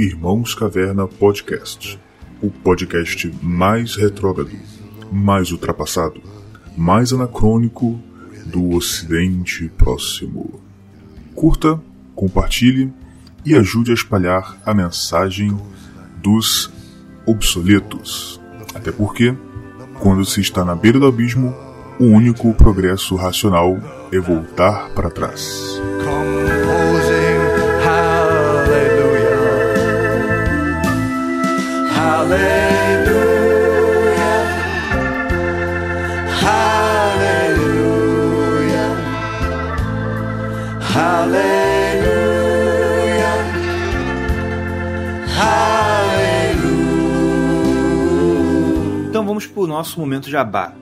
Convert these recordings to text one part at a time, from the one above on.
Irmãos Caverna Podcast. O podcast mais retrógrado, mais ultrapassado, mais anacrônico do Ocidente Próximo. Curta, compartilhe e ajude a espalhar a mensagem dos obsoletos. Até porque, quando se está na beira do abismo, o único progresso racional é voltar para trás. Então vamos pro nosso momento jabá.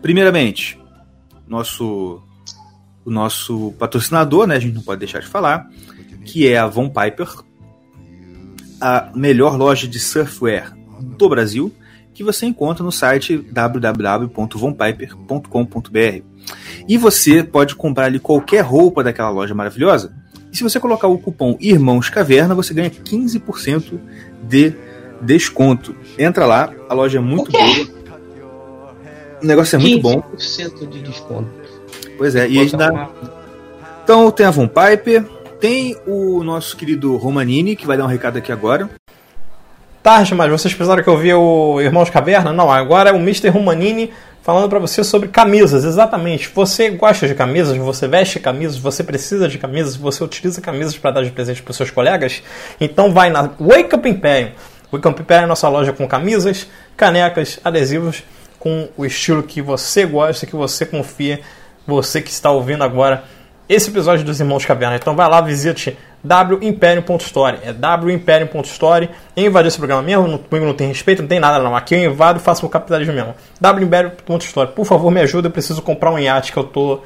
Primeiramente, nosso o nosso patrocinador, né, a gente não pode deixar de falar, que é a Von Piper, a melhor loja de surfwear do Brasil, que você encontra no site www.vonpiper.com.br. E você pode comprar ali qualquer roupa daquela loja maravilhosa. E se você colocar o cupom Irmãos Caverna, você ganha 15% de desconto. Entra lá, a loja é muito boa. O negócio é muito bom. 15% de desconto. Pois é, e aí dá. Então tem a Von Piper, tem o nosso querido Romanini, que vai dar um recado aqui agora. Tarde, mas vocês pensaram que eu vi o Irmãos Caverna? Não, agora é o Mr. Romanini falando pra você sobre camisas, exatamente. Você gosta de camisas, você veste camisas, você precisa de camisas, você utiliza camisas para dar de presente para seus colegas? Então vai na Wake Up Imperium. Imperium é a nossa loja com camisas, canecas, adesivos, com o estilo que você gosta, que você confia, você que está ouvindo agora esse episódio dos Irmãos Caverna. Então vai lá, visite wimperium.store. É wimperium.store. Eu invadi esse programa mesmo, comigo não tem respeito, não tem nada não. Aqui eu invado faço o capitalismo mesmo. wimperium.store. Por favor, me ajuda, eu preciso comprar um iate que eu tô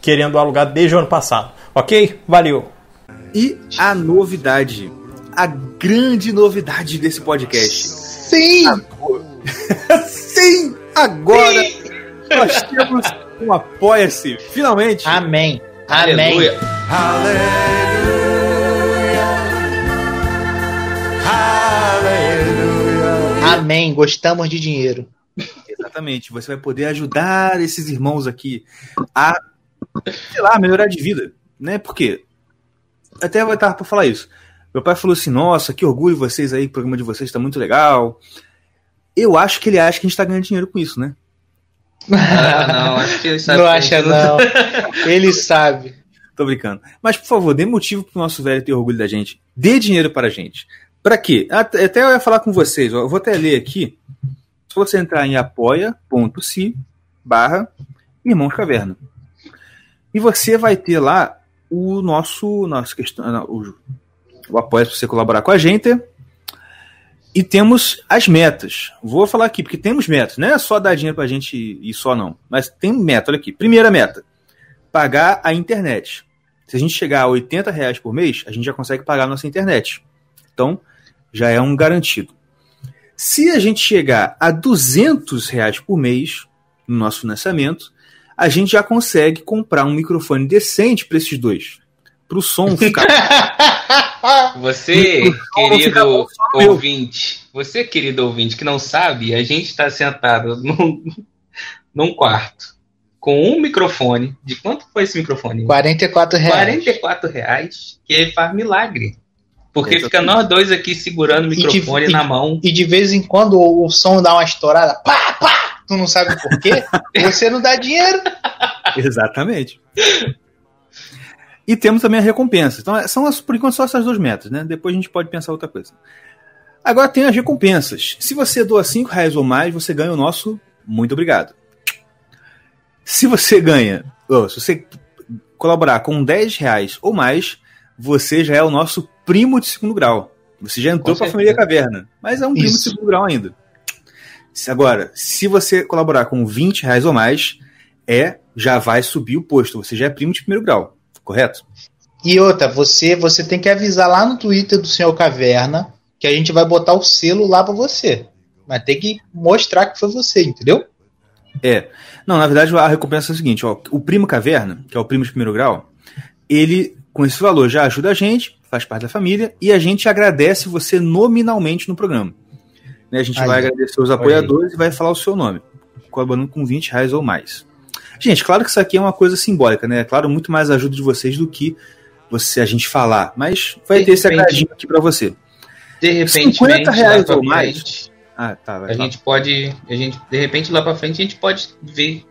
querendo alugar desde o ano passado. Ok? Valeu! E a novidade, a grande novidade desse podcast. Sim! Sim! Agora nós temos um Apoia-se, finalmente! Amém! Aleluia. Amém! Aleluia. Amém! Gostamos de dinheiro. Exatamente, você vai poder ajudar esses irmãos aqui a, sei lá, melhorar de vida, né? Porque até vai estar para falar isso. Meu pai falou assim: Nossa, que orgulho vocês aí, o programa de vocês está muito legal. Eu acho que ele acha que a gente está ganhando dinheiro com isso, né? Ah, não, acho que ele sabe. Não acha, não. Ele sabe. Tô brincando. Mas, por favor, dê motivo pro nosso velho ter orgulho da gente. Dê dinheiro para a gente. Para quê? Até eu ia falar com vocês. ó, Eu vou até ler aqui. Se você entrar em apoia.se barra Irmãos Caverna. E você vai ter lá o nosso, nosso questão, o, apoio para você colaborar com a gente. E temos as metas. Vou falar aqui, porque temos metas. Não é só dar dinheiro pra gente e só não. Mas tem meta, olha aqui. Primeira meta: pagar a internet. Se a gente chegar a 80 reais por mês, a gente já consegue pagar a nossa internet. Então, já é um garantido. Se a gente chegar a 200 reais por mês no nosso financiamento, a gente já consegue comprar um microfone decente para esses dois. Para o som ficar. Você, fica bom querido ouvinte, você, querido ouvinte, que não sabe, a gente está sentado num, num quarto com um microfone. De quanto foi esse microfone? 44 reais. 44 reais, que ele faz milagre. Porque Exatamente. fica nós dois aqui segurando o de- microfone e- na mão. E de vez em quando o, o som dá uma estourada, pá, pá! Tu não sabe por quê? Você não dá dinheiro. Exatamente. E temos também a recompensa. Então, são as, por enquanto só essas duas metas, né? Depois a gente pode pensar outra coisa. Agora tem as recompensas. Se você doa 5 reais ou mais, você ganha o nosso muito obrigado. Se você ganha, ou se você colaborar com 10 reais ou mais, você já é o nosso primo de segundo grau. Você já entrou para a família caverna, mas é um primo de Isso. segundo grau ainda. Agora, se você colaborar com 20 reais ou mais, é já vai subir o posto. Você já é primo de primeiro grau, correto? E outra, você, você tem que avisar lá no Twitter do Senhor Caverna que a gente vai botar o selo lá pra você. Mas tem que mostrar que foi você, entendeu? É. Não, na verdade a recompensa é a seguinte, ó, o primo caverna, que é o primo de primeiro grau, ele com esse valor já ajuda a gente, faz parte da família, e a gente agradece você nominalmente no programa. Né, a gente Aí. vai agradecer os apoiadores e vai falar o seu nome, colaborando com 20 reais ou mais. Gente, claro que isso aqui é uma coisa simbólica, né? Claro, muito mais ajuda de vocês do que você a gente falar, mas vai De ter esse agradinho aqui pra você. De repente, 50 reais lá pra ou mais? frente, Ah, tá, vai a lá. gente pode. A gente, de repente, lá pra frente, a gente pode ver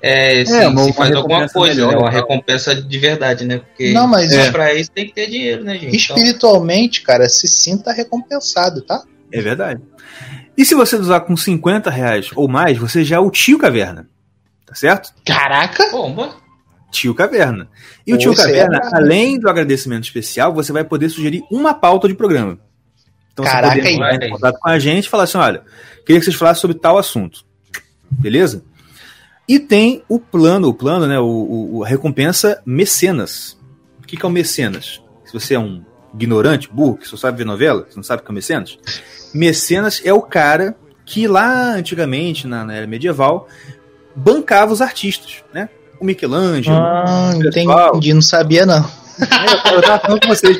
é, se, uma- se faz alguma coisa, melhor né? Uma tal. recompensa de verdade, né? Porque Não, mas é. pra isso tem que ter dinheiro, né, gente? Então, espiritualmente, cara, se sinta recompensado, tá? É verdade. E se você usar com 50 reais ou mais, você já é o tio Caverna. Tá certo? Caraca! bomba. Tio Caverna. E o tio é Caverna, além do agradecimento especial, você vai poder sugerir uma pauta de programa. Então Caraca, você pode aí. entrar em contato com a gente e falar assim: olha, queria que vocês falassem sobre tal assunto. Beleza? E tem o plano, o plano, né? O, o- a recompensa mecenas. O que, que é o mecenas? Se você é um ignorante, burro, que só sabe ver novela, você não sabe o que é o mecenas? Mecenas é o cara que lá antigamente, na, na era medieval, bancava os artistas, né? O Michelangelo. Ah, pessoal. entendi, não sabia não. É, eu tava falando com vocês.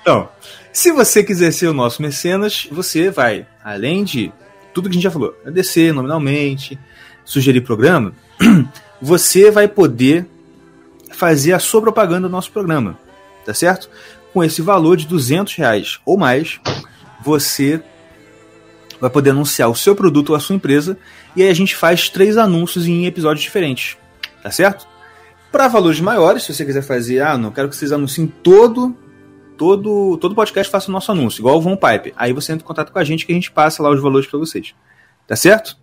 Então, se você quiser ser o nosso mecenas, você vai, além de tudo que a gente já falou, agradecer nominalmente, sugerir programa, você vai poder fazer a sua propaganda do nosso programa, tá certo? Com esse valor de 200 reais ou mais, você vai poder anunciar o seu produto ou a sua empresa e aí a gente faz três anúncios em episódios diferentes, tá certo? Para valores maiores, se você quiser fazer, ah, não quero que vocês anunciem todo todo todo podcast faça o nosso anúncio, igual o Von Pipe. Aí você entra em contato com a gente que a gente passa lá os valores para vocês. Tá certo?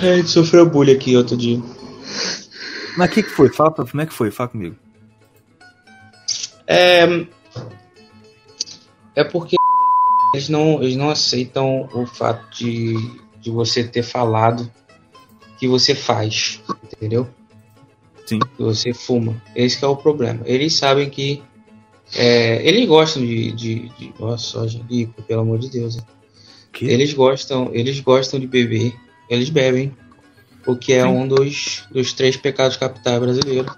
A gente sofreu bullying aqui outro dia. Mas o que, que foi? Fala pra, como é que foi? Fala comigo. É, é porque eles não, eles não aceitam o fato de, de você ter falado que você faz, entendeu? Sim. Que você fuma. Esse que é o problema. Eles sabem que. é, eles gostam de, de, de. Nossa, Angelico, pelo amor de Deus. Que? Eles gostam, eles gostam de beber, eles bebem, o que é Sim. um dos, dos três pecados capitais brasileiros.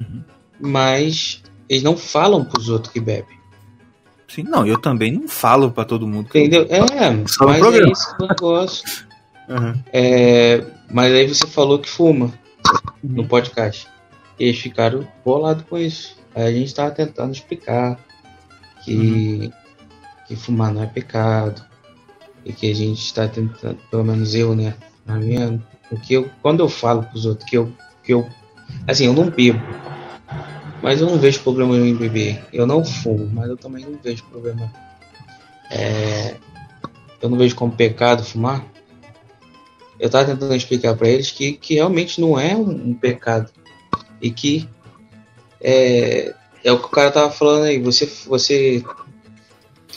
Uhum. Mas eles não falam pros outros que bebem. Sim, não, eu também não falo pra todo mundo. que eu- Entendeu? É, Só mas é isso que eu gosto. Uhum. É, mas aí você falou que fuma no podcast. E eles ficaram bolados com isso. Aí a gente tava tentando explicar que, que fumar não é pecado. E que a gente está tentando, pelo menos eu, né? Na minha, porque eu, quando eu falo pros outros que eu, que eu. Assim, eu não bebo. Mas eu não vejo problema em beber. Eu não fumo, mas eu também não vejo problema. É, eu não vejo como pecado fumar. Eu tava tentando explicar para eles que, que realmente não é um, um pecado. E que é, é o que o cara tava falando aí. Você, você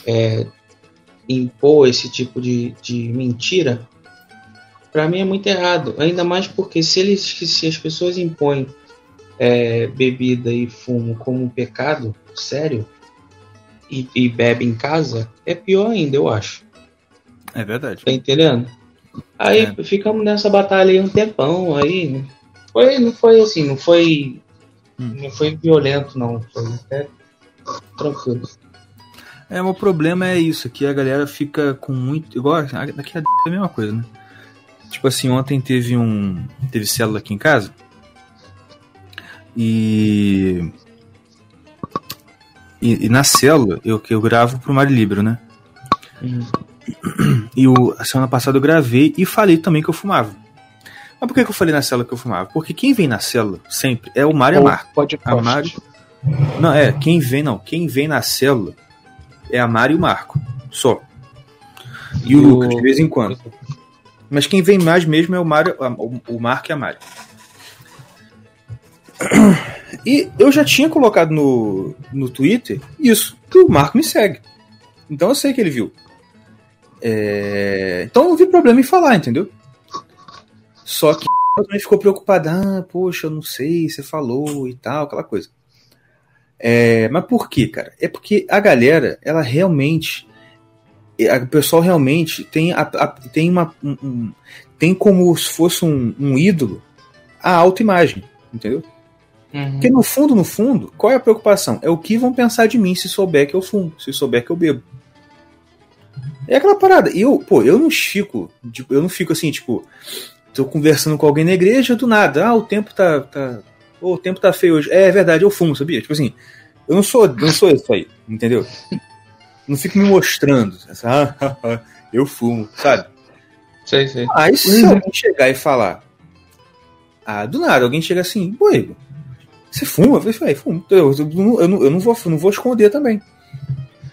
é, impor esse tipo de, de mentira, para mim é muito errado. Ainda mais porque se, eles, se as pessoas impõem é, bebida e fumo como um pecado sério e, e bebe em casa, é pior ainda, eu acho. É verdade. Tá entendendo? Aí É. ficamos nessa batalha aí um tempão, aí foi, não foi assim, não foi Hum. não foi violento não, foi até tranquilo. É, o problema é isso, que a galera fica com muito. Igual daqui a é a mesma coisa, né? Tipo assim, ontem teve um. Teve célula aqui em casa. E. E, e na célula, eu, que eu gravo pro Mari Libro, né? E o, a semana passada eu gravei e falei também que eu fumava. Mas por que, que eu falei na célula que eu fumava? Porque quem vem na célula sempre é o Mário e a Marco. Pode A Mari. Não, é, quem vem, não. Quem vem na célula é a Mari e o Marco. Só. E, o, Lucas, de vez em quando. Mas quem vem mais mesmo é o Mário, a- o, Marco e a Mari. E eu já tinha colocado no, no Twitter isso, que o Marco me segue. Então eu sei que ele viu. É, Então eu não vi problema em falar, entendeu? Só que ela também ficou preocupada. Ah, poxa, eu não sei, você falou e tal, aquela coisa. É, mas por quê, cara? É porque a galera, ela realmente o pessoal realmente tem, a, a- tem, uma, um- tem como se fosse um, um ídolo a autoimagem, entendeu? Uhum. Porque no fundo, no fundo, qual é a preocupação? É o que vão pensar de mim se souber que eu fumo, se souber que eu bebo. É aquela parada. Eu, pô, eu não fico, tipo, eu não fico assim, tipo, tô conversando com alguém na igreja do nada. Ah, o tempo tá, tá, ô, o tempo tá feio hoje. É, é verdade, eu fumo, sabia? Tipo assim, eu não sou, eu não sou isso aí, entendeu? Não fico me mostrando, eu fumo, sabe? Sei, sei. Aí se alguém chegar e falar, ah, do nada, alguém chega assim, pô, Igor, você fuma? Eu falei, "Ué, fumo. Eu, eu não- eu não, eu não vou, não vou esconder também.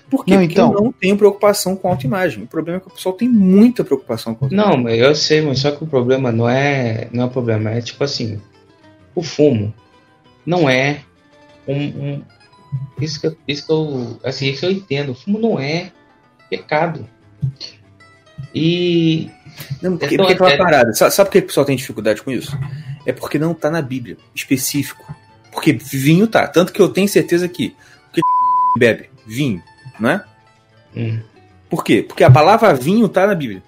Por quê? Não, Porque então- eu não tenho preocupação com a autoimagem. O problema é que o pessoal tem muita preocupação com a autoimagem. Não, mas eu sei, mas só que o problema não é, não é o problema, é tipo assim, o fumo não é um, um- isso que eu, isso que eu, assim, isso que eu entendo, o fumo não é pecado. E Não, porque, Então, porque aquela é- parada. Sabe, sabe por que o pessoal tem dificuldade com isso? É porque não tá na Bíblia, específico. Porque vinho tá. Tanto que eu tenho certeza que. Porque bebe vinho, não é? hum, Por quê? Porque a palavra vinho tá na Bíblia.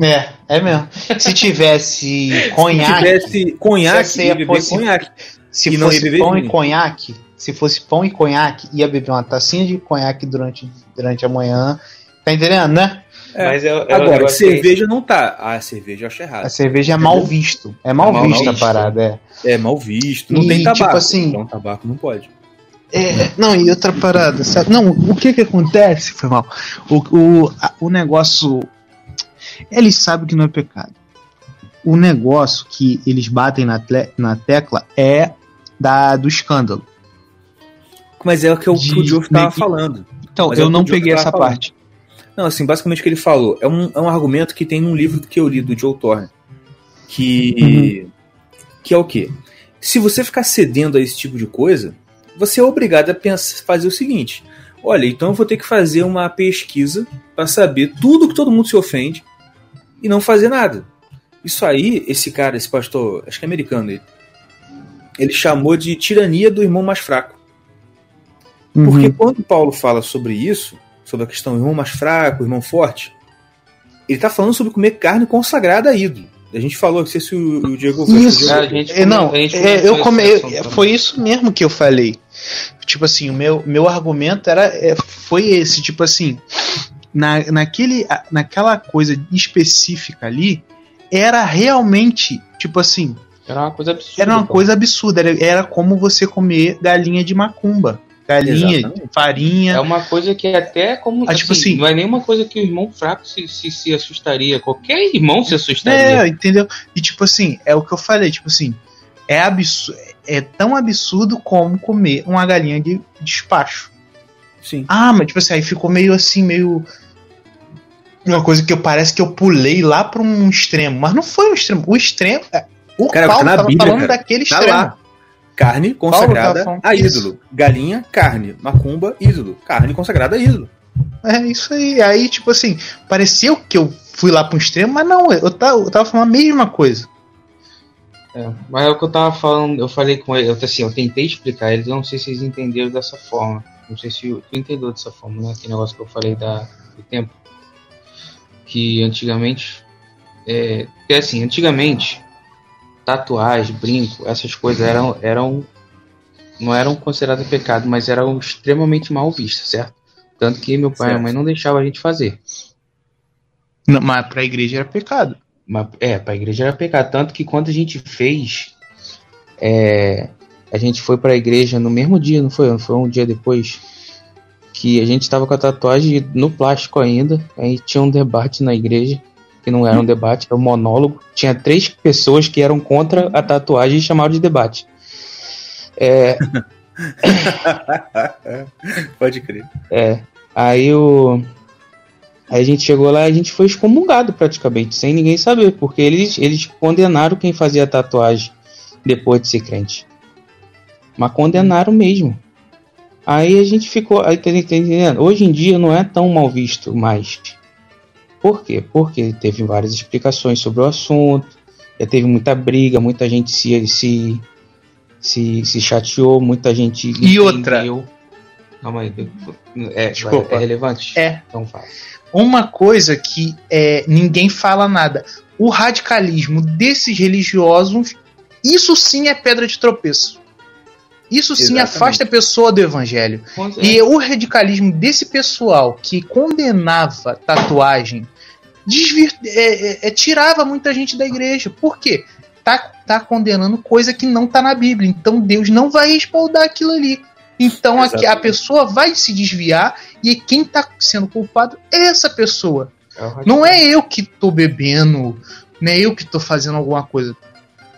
É, é mesmo. Se tivesse Se conhaque, tivesse conhaque, se ia beber conhaque. se e não ia fosse beber pão vinho. e conhaque, se fosse pão e conhaque, ia beber uma tacinha de conhaque durante, durante a manhã. Tá entendendo, né? É. mas eu, eu, Agora, eu achei- cerveja não tá. Ah, cerveja eu acho errado. A cerveja é mal visto. É mal, É mal vista a parada, é. É mal visto. Não E, tem tipo tabaco. assim- Então tabaco não pode. É, não, e outra parada, sabe? Não, o que que acontece? Foi mal. O, o, a- o negócio. Eles sabem que não é pecado. O negócio que eles batem na, tle- na tecla é da, do escândalo. Mas é o que o, que o De- Diogo tava meio que- falando. Então, Mas é eu que não peguei essa falando. parte. Não, assim, basicamente o que ele falou é um, é um argumento que tem num livro que eu li do Joe Thorne. Que. Que é o quê? Se você ficar cedendo a esse tipo de coisa, você é obrigado a pensar, fazer o seguinte: olha, então eu vou ter que fazer uma pesquisa para saber tudo que todo mundo se ofende e não fazer nada. Isso aí, esse cara, esse pastor, acho que é americano ele, ele chamou de tirania do irmão mais fraco. Porque Uhum. quando Paulo fala sobre isso, sobre a questão do irmão mais fraco, irmão forte, ele tá falando sobre comer carne consagrada a ídolo. A gente falou, não sei se o, o Diego que o Isso. Diego- a gente É, não, come- a gente é, eu come, eu- foi isso mesmo que eu falei. Tipo assim, o meu, meu argumento era, é, foi esse, tipo assim, na, naquele, naquela coisa específica ali, era realmente, tipo assim, Era uma coisa absurda. era uma coisa absurda, era, era como você comer galinha de macumba. Galinha, Exatamente. farinha. É uma coisa que até como. Ah, tipo assim- não é nenhuma coisa que o irmão fraco se, se, se assustaria. Qualquer irmão se assustaria. É, entendeu? E tipo assim, é o que eu falei, tipo assim, é absurdo, é tão absurdo como comer uma galinha de despacho. Sim. Ah, mas tipo assim, aí ficou meio assim, meio. Uma coisa que eu parece que eu pulei lá pra um extremo. Mas não foi um extremo. O extremo. é, O Cara, Paulo tá na tava Bíblia, falando cara. daquele Tá extremo. lá. Carne consagrada a isso. ídolo. Galinha, carne. Macumba, ídolo. Carne consagrada a ídolo. É isso aí. Aí, tipo assim, pareceu que eu fui lá pra um extremo, mas não, eu tava, eu tava falando a mesma coisa. É, mas é o que eu tava falando, eu falei com ele, eu, assim, eu tentei explicar eles, eu não sei se eles entenderam dessa forma. Não sei se tu entendeu dessa forma, né? Aquele negócio que eu falei da, do tempo. Que antigamente. É, porque assim, antigamente, tatuagem, brinco, essas coisas eram. eram não eram consideradas pecado, mas eram extremamente mal vistas, certo? Tanto que meu pai e Certo. minha mãe não deixavam a gente fazer. Não, mas pra igreja era pecado. Mas, é, pra igreja era pecado. Tanto que quando a gente fez, é, a gente foi pra igreja no mesmo dia, não foi? Não foi um dia depois? Que a gente tava com a tatuagem no plástico ainda. Aí tinha um debate na igreja, que não era um debate, era um monólogo. Tinha três pessoas que eram contra a tatuagem e chamaram de debate. É, Pode crer. É. Aí o. Aí a gente chegou lá e a gente foi excomungado praticamente, sem ninguém saber, porque eles, eles condenaram quem fazia tatuagem depois de ser crente. Mas condenaram mesmo. Aí a gente ficou. Aí tá entendendo? Hoje em dia não é tão mal visto mais. Por quê? Porque teve várias explicações sobre o assunto, já teve muita briga, muita gente se, se, se, se chateou, muita gente. E outra? Calma aí. É, Desculpa. é relevante? É. Então fala. Uma coisa que é, ninguém fala nada. O radicalismo desses religiosos, isso sim é pedra de tropeço. Isso sim Exatamente. afasta a pessoa do evangelho. E o radicalismo desse pessoal que condenava tatuagem desvir- é, é, é, tirava muita gente da igreja. Por quê? Tá, tá condenando coisa que não tá na Bíblia. Então Deus não vai respaldar aquilo ali. Então a, a pessoa vai se desviar e quem tá sendo culpado é essa pessoa. É. Não é eu que tô bebendo, não é eu que tô fazendo alguma coisa.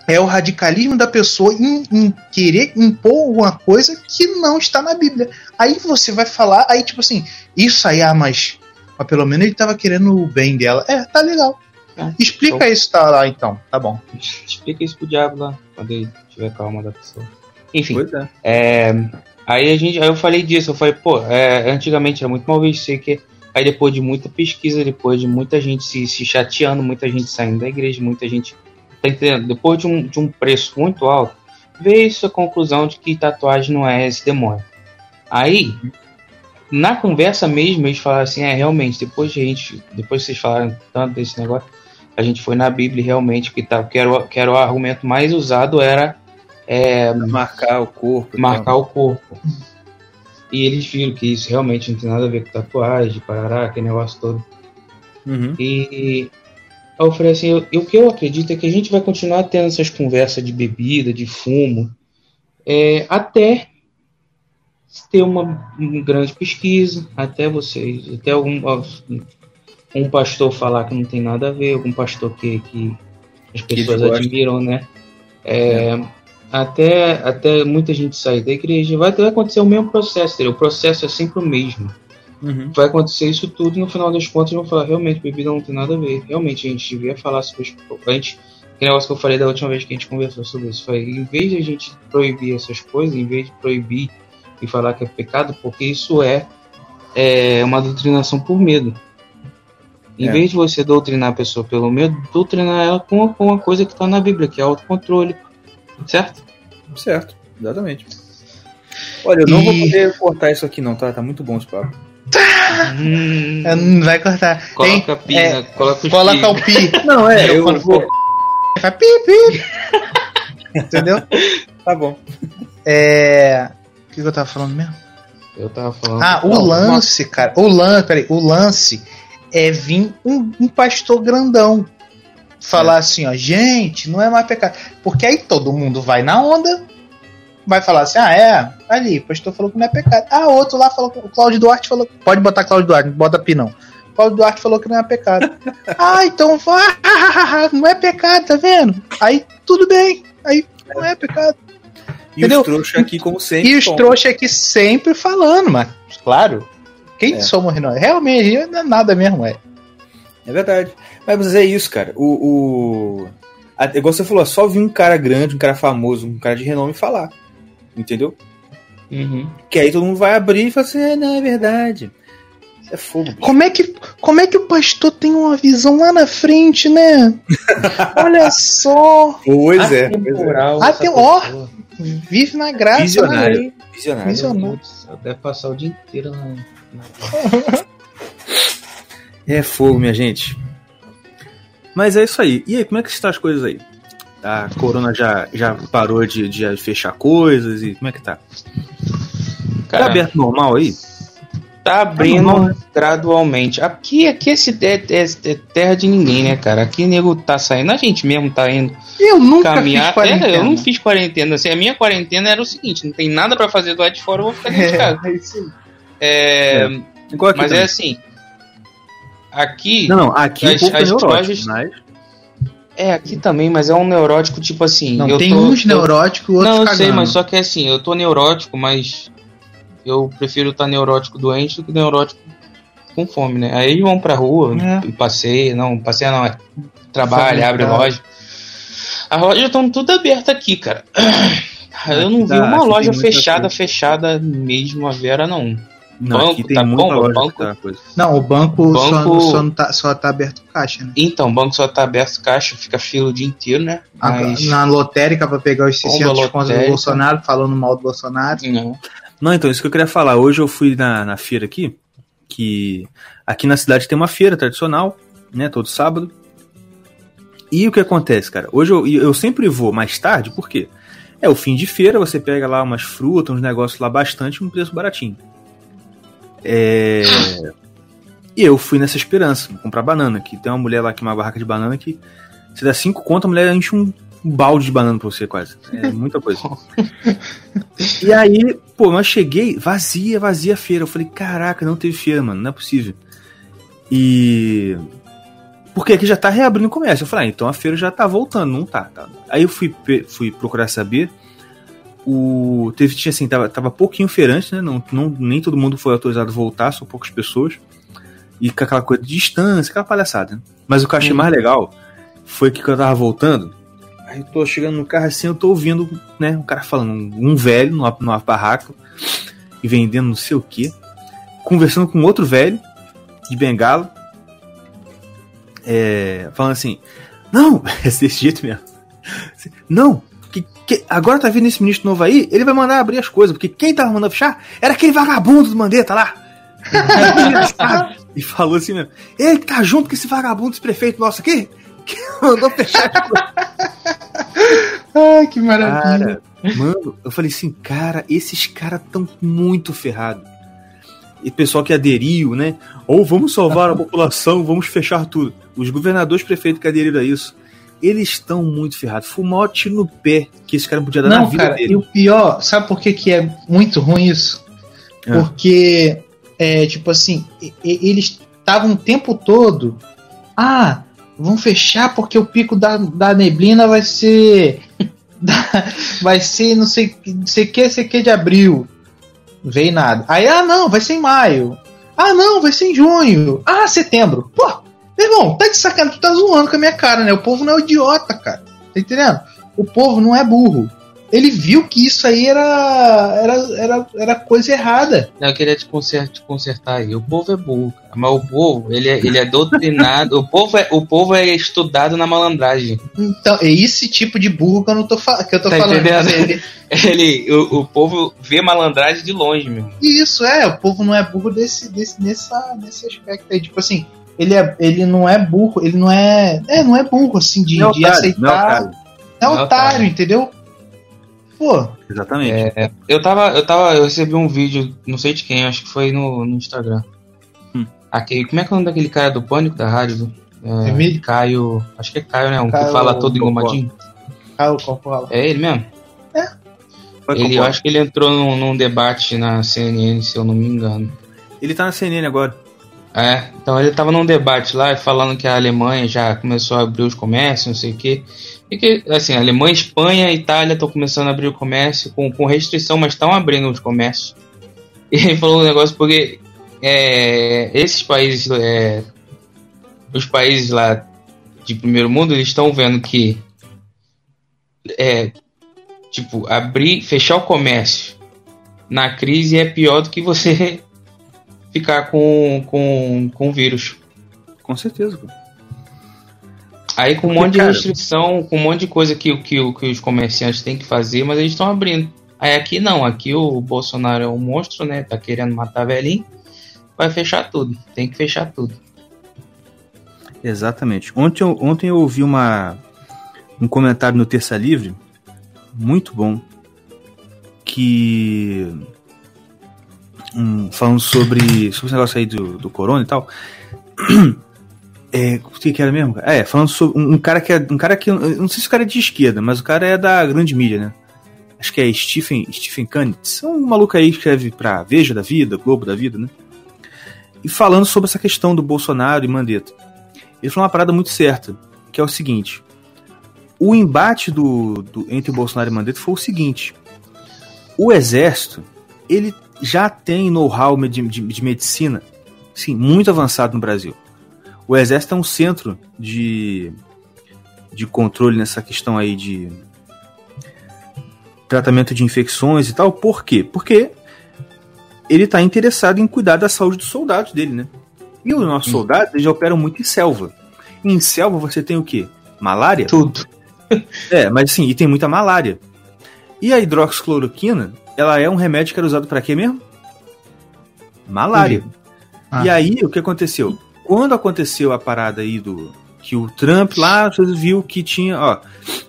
É o radicalismo da pessoa em, em querer impor alguma coisa que não está na Bíblia. Aí você vai falar, aí tipo assim, isso aí, ah, mas, mas pelo menos ele tava querendo o bem dela. É, tá legal. É, Explica isso tá lá então, tá bom. Explica isso pro diabo lá, quando ele tiver calma da pessoa. Enfim, Pois é. é, aí a gente, aí eu falei disso, eu falei, pô, é, antigamente era muito mal visto isso aí que aí depois de muita pesquisa, depois de muita gente se, se chateando, muita gente saindo da igreja, muita gente tá entendendo? Depois de um, de um preço muito alto, veio essa conclusão de que tatuagem não é esse demônio. Aí, na conversa mesmo, eles falaram assim, é, realmente, depois de a gente, depois vocês falaram tanto desse negócio, a gente foi na Bíblia e realmente que, tá, que, era, o- que era o argumento mais usado era é, Marcar o corpo. marcar o corpo. E eles viram que isso realmente não tem nada a ver com tatuagem, parará, aquele negócio todo. Uhum. E aí eu falei assim, eu- eu- o que eu acredito é que a gente vai continuar tendo essas conversas de bebida, de fumo, é, até ter uma, uma grande pesquisa, até vocês, até algum um pastor falar que não tem nada a ver, algum pastor que, que as Que pessoas gostam. admiram, né? É, Até, até muita gente sair da igreja, vai, vai acontecer o mesmo processo, o processo é sempre o mesmo Uhum. vai acontecer isso tudo e no final das contas vão falar, realmente, bebida não tem nada a ver. Realmente, a gente devia falar sobre isso. A gente, que negócio que eu falei da última vez que a gente conversou sobre isso. Foi, em vez de a gente proibir essas coisas, em vez de proibir e falar que é pecado, porque isso é, é uma doutrinação por medo. Em É. vez de você doutrinar a pessoa pelo medo, doutrinar ela com, com uma coisa que está na Bíblia, que é autocontrole. Certo? Certo, exatamente. Olha, eu não E- vou poder cortar isso aqui não, tá? Tá muito bom esse papo. Hum, É, Não vai cortar. Coloca a pina, é, coloca coloca pi. o pi. Não, é, eu Quando vou... for- Vai pi, pi. Entendeu? Tá bom. É. O que que eu tava falando mesmo? Eu tava falando. Ah, o Não, lance, cara. O lance, peraí, o lance é vir um, um pastor grandão falar assim, ó, gente, não é mais pecado. Porque aí todo mundo vai na onda, vai falar assim, ah, é, ali, o pastor falou que não é pecado. Ah, outro lá falou, que- o Cláudio Duarte falou, pode botar Cláudio Duarte, não bota pi não. Cláudio Duarte falou que não é pecado. ah, então vai, não é pecado, tá vendo? Aí tudo bem, aí não é pecado. E Entendeu? os trouxas aqui, como sempre. E os trouxas aqui sempre falando, mas, claro, quem É. somos nós? Realmente, não é nada mesmo, é. É verdade. Mas é isso, cara. O. o... a- Igual você falou, é só vir um cara grande, um cara famoso, um cara de renome falar. Entendeu? Uhum. Que aí todo mundo vai abrir e fala assim: é, não, é verdade. Isso é fogo. bicho. Como é, que, como é que o pastor tem uma visão lá na frente, né? Olha só, Pois é. É. Atemporal, Ah, ó. vive na graça, Visionário. né? Visionário. Visionário. Deve passar o dia inteiro na. na- É fogo, minha gente. Mas é isso aí. E aí, como é que estão as coisas aí? A corona já, já parou de, de fechar coisas e como é que tá? Tá aberto normal aí? tá abrindo normal, né? gradualmente. Aqui, aqui esse é, é- é terra de ninguém, né, cara? Aqui nego tá saindo, a gente mesmo tá indo Eu nunca caminhar. fiz quarentena. É, eu não fiz quarentena. Assim, a minha quarentena era o seguinte: não tem nada pra fazer do lado de fora, eu vou ficar dentro de casa. É, aí. É, aqui mas é também. assim. Aqui. Não, não, aqui As- é as lojas- mas... É, aqui também, mas é um neurótico tipo assim. Não, eu tem tô- uns eu- neuróticos, outros Não, eu sei, mas só que é assim, eu tô neurótico, mas eu prefiro estar neurótico doente do que neurótico com fome, né? Aí vão pra rua É. e passeia, não, passeia não, é trabalha, Fome, abre cara. loja. As lojas estão tudo abertas aqui, cara. Eu não vi tá, uma loja fechada, fechada mesmo a Vera, não. Não, Banco, aqui tem tá muita bom, loja banco. tá. Não, o banco, Só, Banco- só, não tá, só tá aberto caixa, né? Então, o banco só tá aberto caixa, fica fila o dia inteiro, né? Mas. Na lotérica pra pegar os Bomba 600 contos do. Bolsonaro, falando mal do Bolsonaro. Não. Não, então, isso que eu queria falar. Hoje eu fui na, na feira aqui, que aqui na cidade tem uma feira tradicional, né, todo sábado. E o que acontece, cara? Hoje eu, eu sempre vou mais tarde, por quê? É o fim de feira, você pega lá umas frutas, uns negócios lá bastante, um preço baratinho. É... E eu fui nessa esperança, comprar banana, que tem uma mulher lá que é uma barraca de banana que você dá cinco conto, a mulher enche um um balde de banana pra você quase. É muita coisa. e aí, pô, mas cheguei, vazia, vazia a feira. Eu falei, caraca, não teve feira, mano, não é possível. E. Porque aqui já tá reabrindo o comércio. Eu falei, ah, então a feira já tá voltando, não tá. tá. Aí eu fui, fui procurar saber. O. Teve, tinha assim, tava, tava pouquinho feirante, né? Não, não, nem todo mundo foi autorizado a voltar, só poucas pessoas. E com aquela coisa de distância, aquela palhaçada. Né? Mas o que eu achei hum. mais legal foi que quando eu tava voltando, Aí eu tô chegando no carro assim, eu tô ouvindo, né, um cara falando, um velho numa, numa barraca e vendendo não sei o que, conversando com outro velho de bengala, é, falando assim, não, é desse jeito mesmo, não, que, que, agora tá vindo esse ministro novo aí, ele vai mandar abrir as coisas, porque quem tava mandando fechar era aquele vagabundo do Mandetta lá. e falou assim mesmo, ele que tá junto com esse vagabundo, esse prefeito nosso aqui, que mandou fechar as coisas. Ai, que maravilha. Cara, mano, eu falei assim, cara, esses caras tão muito ferrados. E pessoal que aderiu, né? Ou vamos salvar a população, vamos fechar tudo. Os governadores prefeitos que aderiram a isso, eles estão muito ferrados. Tiro no pé que esse cara podia dar Não, na vida cara, dele. E o pior, sabe por que, que é muito ruim isso? É. Porque, é, tipo assim, eles estavam o tempo todo. Ah, vão fechar porque o pico da, da neblina vai ser. vai ser não sei, não sei que, sei que de abril. Não veio nada. Aí, ah, não, vai ser em maio. Ah, não, vai ser em junho. Ah, setembro. Pô, meu irmão, tá de sacanagem, tu tá zoando com a minha cara, né? O povo não é idiota, cara. Tá entendendo? O povo não é burro ele viu que isso aí era, era, era, era coisa errada. Não, eu queria te consertar, te consertar aí. O povo é burro, cara. mas o povo, ele é, ele é doutrinado. o, povo é, o povo é estudado na malandragem. Então, é esse tipo de burro que eu, não tô, que eu tô tá falando. Entendendo? Ele, ele, o, o povo vê malandragem de longe, meu. Isso, é. O povo não é burro desse, desse, nessa, nesse aspecto aí. Tipo assim, ele, é, ele não é burro, ele não é. É, não é burro, assim, de, Não é de otário, aceitar. não é otário. É é otário, otário. entendeu? Pô, Exatamente. É, eu tava, eu tava, eu recebi um vídeo, não sei de quem, acho que foi no, no Instagram. Hum. Aquele, como é que é o nome daquele cara do Pânico da rádio? É, Emílio? Caio, acho que é Caio, né? Um Caio que fala todo engomadinho. Caio Coppola. É ele mesmo? Vai Ele, eu acho que ele entrou num, num debate na CNN, se eu não me engano. Ele tá na CNN agora. É, então ele tava num debate lá falando que a Alemanha já começou a abrir os comércios, não sei o quê. E que, assim, Alemanha, Espanha Itália estão começando a abrir o comércio com, com restrição, mas estão abrindo os comércios. E ele falou um negócio porque é, esses países, é, os países lá de primeiro mundo, eles estão vendo que é, tipo, abrir, fechar o comércio na crise é pior do que você ficar com, com, com vírus. Com certeza, pô. Aí com um monte de cara- restrição, com um monte de coisa que, que, que os comerciantes têm que fazer, mas eles estão abrindo. Aí aqui não, aqui o Bolsonaro é um monstro, né? Tá querendo matar velhinho. Vai fechar tudo. Tem que fechar tudo. Exatamente. Ontem eu, ontem eu ouvi uma, um comentário no Terça Livre, muito bom, que. Hum, falando sobre, sobre esse negócio aí do, do corona e tal. É, o que, era mesmo? É, falando sobre um, um cara que é. Um cara que. não sei se o cara é de esquerda, mas o cara é da grande mídia, né? Acho que é Stephen, Stephen Kanitz. É um maluco aí que escreve pra Veja da Vida, Globo da Vida, né? E falando sobre essa questão do Bolsonaro e Mandetta. Ele falou uma parada muito certa, que é o seguinte: o embate do, do- entre Bolsonaro e Mandetta foi o seguinte: o exército ele já tem know-how de, de, de medicina, sim, muito avançado no Brasil. O exército é um centro de, de controle nessa questão aí de tratamento de infecções e tal. Por quê? Porque ele está interessado em cuidar da saúde dos soldados dele, né? E os nossos soldados eles já operam muito em selva. E em selva você tem o quê? Malária? Tudo. É, mas sim, e tem muita malária. E a hidroxicloroquina ela é um remédio que era usado pra quê mesmo? Malária. Ah. E aí, o que aconteceu? Quando aconteceu a parada aí do. Que o Trump lá viu que tinha. Ó,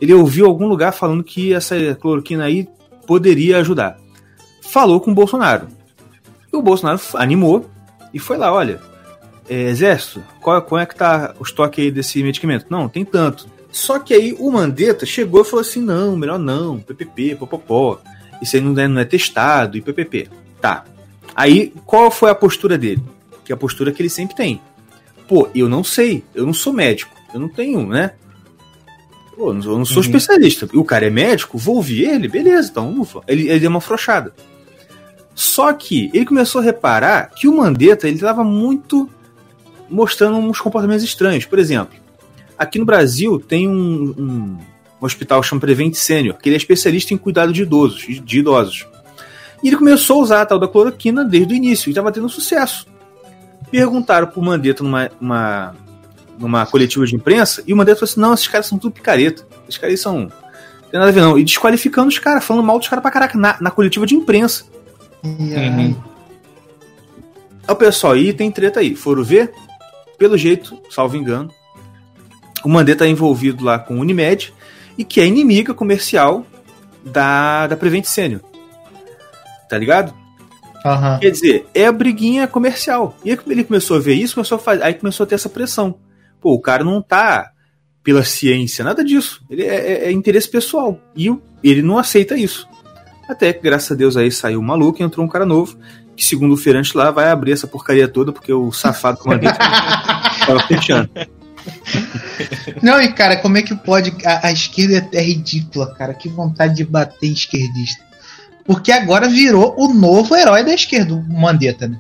ele ouviu algum lugar falando que essa cloroquina aí poderia ajudar. Falou com o Bolsonaro. E o Bolsonaro animou e foi lá: olha, é, exército, qual, qual é que tá o estoque aí desse medicamento? Não, tem tanto. Só que aí o Mandetta chegou e falou assim: não, melhor não, PPP, popopó. Isso aí não é, não é testado e PPP. Tá. Aí qual foi a postura dele? Que é a postura que ele sempre tem. Pô, eu não sei, eu não sou médico, eu não tenho, né? Pô, eu não- sou Uhum. especialista. E o cara é médico, vou ouvir ele, beleza, então ufa. Ele, ele deu uma afrouxada. Só que ele começou a reparar que o Mandetta ele estava muito mostrando uns comportamentos estranhos. Por exemplo, aqui no Brasil tem um, um hospital chamado Prevent Senior, que ele é especialista em cuidado de idosos, de idosos. E ele começou a usar a tal da cloroquina desde o início e estava tendo sucesso. Perguntaram pro Mandetta numa, uma- numa coletiva de imprensa e o Mandetta falou assim: não, esses caras são tudo picareta. Esses caras são. Não tem nada a ver, não. E desqualificando os caras, falando mal dos caras pra caraca na, na coletiva de imprensa. E, Uhum. o pessoal aí tem treta aí. Foram ver? Pelo jeito, salvo engano, o Mandetta tá envolvido lá com a Unimed e que é inimiga comercial da, da Prevent Senior. Tá ligado? aham. Quer dizer, é a briguinha comercial. E aí ele começou a ver isso, começou a fazer, aí começou a ter essa pressão. Pô, o cara não tá pela ciência, nada disso. Ele é, é- é interesse pessoal. E ele não aceita isso. Até que, graças a Deus, aí saiu um maluco e entrou um cara novo, que segundo o Ferante lá, vai abrir essa porcaria toda, porque o safado do Mandetta tava fechando. Não, e cara, como é que pode. A, a esquerda é, é ridícula, cara. Que vontade de bater em esquerdista. Porque agora virou o novo herói da esquerda, o Mandetta, né?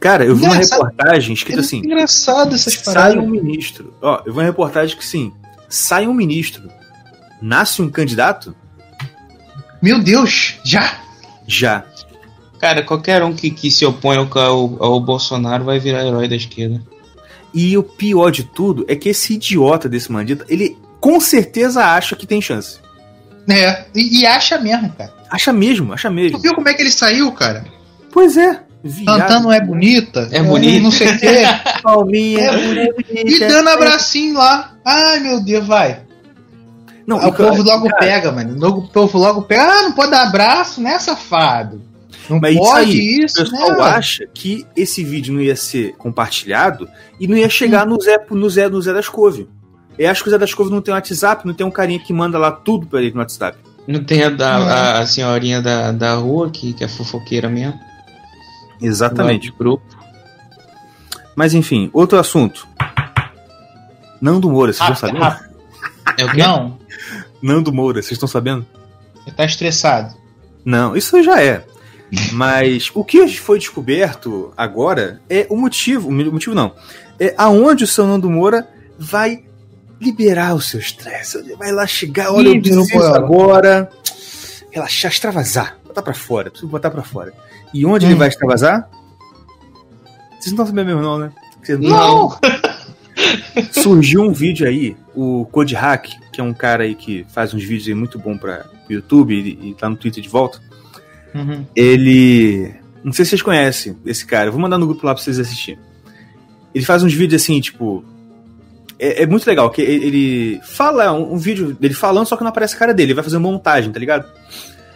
Cara, eu vi uma Engraçado. reportagem É escrito muito assim: engraçado essas sai paradas. um ministro. Ó, eu vi uma reportagem que sim, sai um ministro, nasce um candidato, Meu Deus, já? já. Cara, qualquer um que, que se opõe ao, ao, ao Bolsonaro vai virar herói da esquerda. E o pior de tudo é que esse idiota desse Mandetta, ele com certeza acha que tem chance. É, e, e acha mesmo, cara. Acha mesmo, acha Tu mesmo. viu como é que ele saiu, cara? Pois é. Viado. Cantando é bonita. É bonito. Não sei o quê. palminha. É E dando abracinho lá. Ai, meu Deus, vai. Não, o povo logo cara, pega, mano. O povo logo pega. Ah, não pode dar abraço, né, safado? Não Mas isso pode aí, isso, O pessoal né? acha que esse vídeo não ia ser compartilhado e não ia chegar no Zé, no Zé, no Zé das Couve. Eu acho que o Zé das Couve não tem WhatsApp, não tem um carinha que manda lá tudo pra ele no WhatsApp. Não tem a, da, Não. a, a senhorinha da, da rua que, que é fofoqueira mesmo? Exatamente. Grupo. Mas enfim, outro assunto. Nando Moura, vocês estão sabendo? Ah, É o quê? Não, Nando Moura, vocês estão sabendo? ele tá estressado. Não, isso já é. Mas o que foi descoberto agora é o motivo, o motivo não, é aonde o seu Nando Moura vai liberar o seu estresse. Ele vai lá chegar, olha, Ih, eu preciso agora relaxar, extravasar, botar pra fora, preciso botar pra fora. E onde ele Hum. vai extravasar? Vocês não estão sabendo mesmo não, né? Vocês não- Não! Surgiu um vídeo aí, o Code Hack, que é um cara aí que faz uns vídeos aí muito bom para YouTube e, e tá no Twitter de volta. Uhum. Ele. Não sei se vocês conhecem esse cara, eu vou mandar no grupo lá pra vocês assistirem. Ele faz uns vídeos assim, tipo. É, é muito legal, que ele fala um, um vídeo dele falando, só que não aparece a cara dele, ele vai fazer montagem, tá ligado?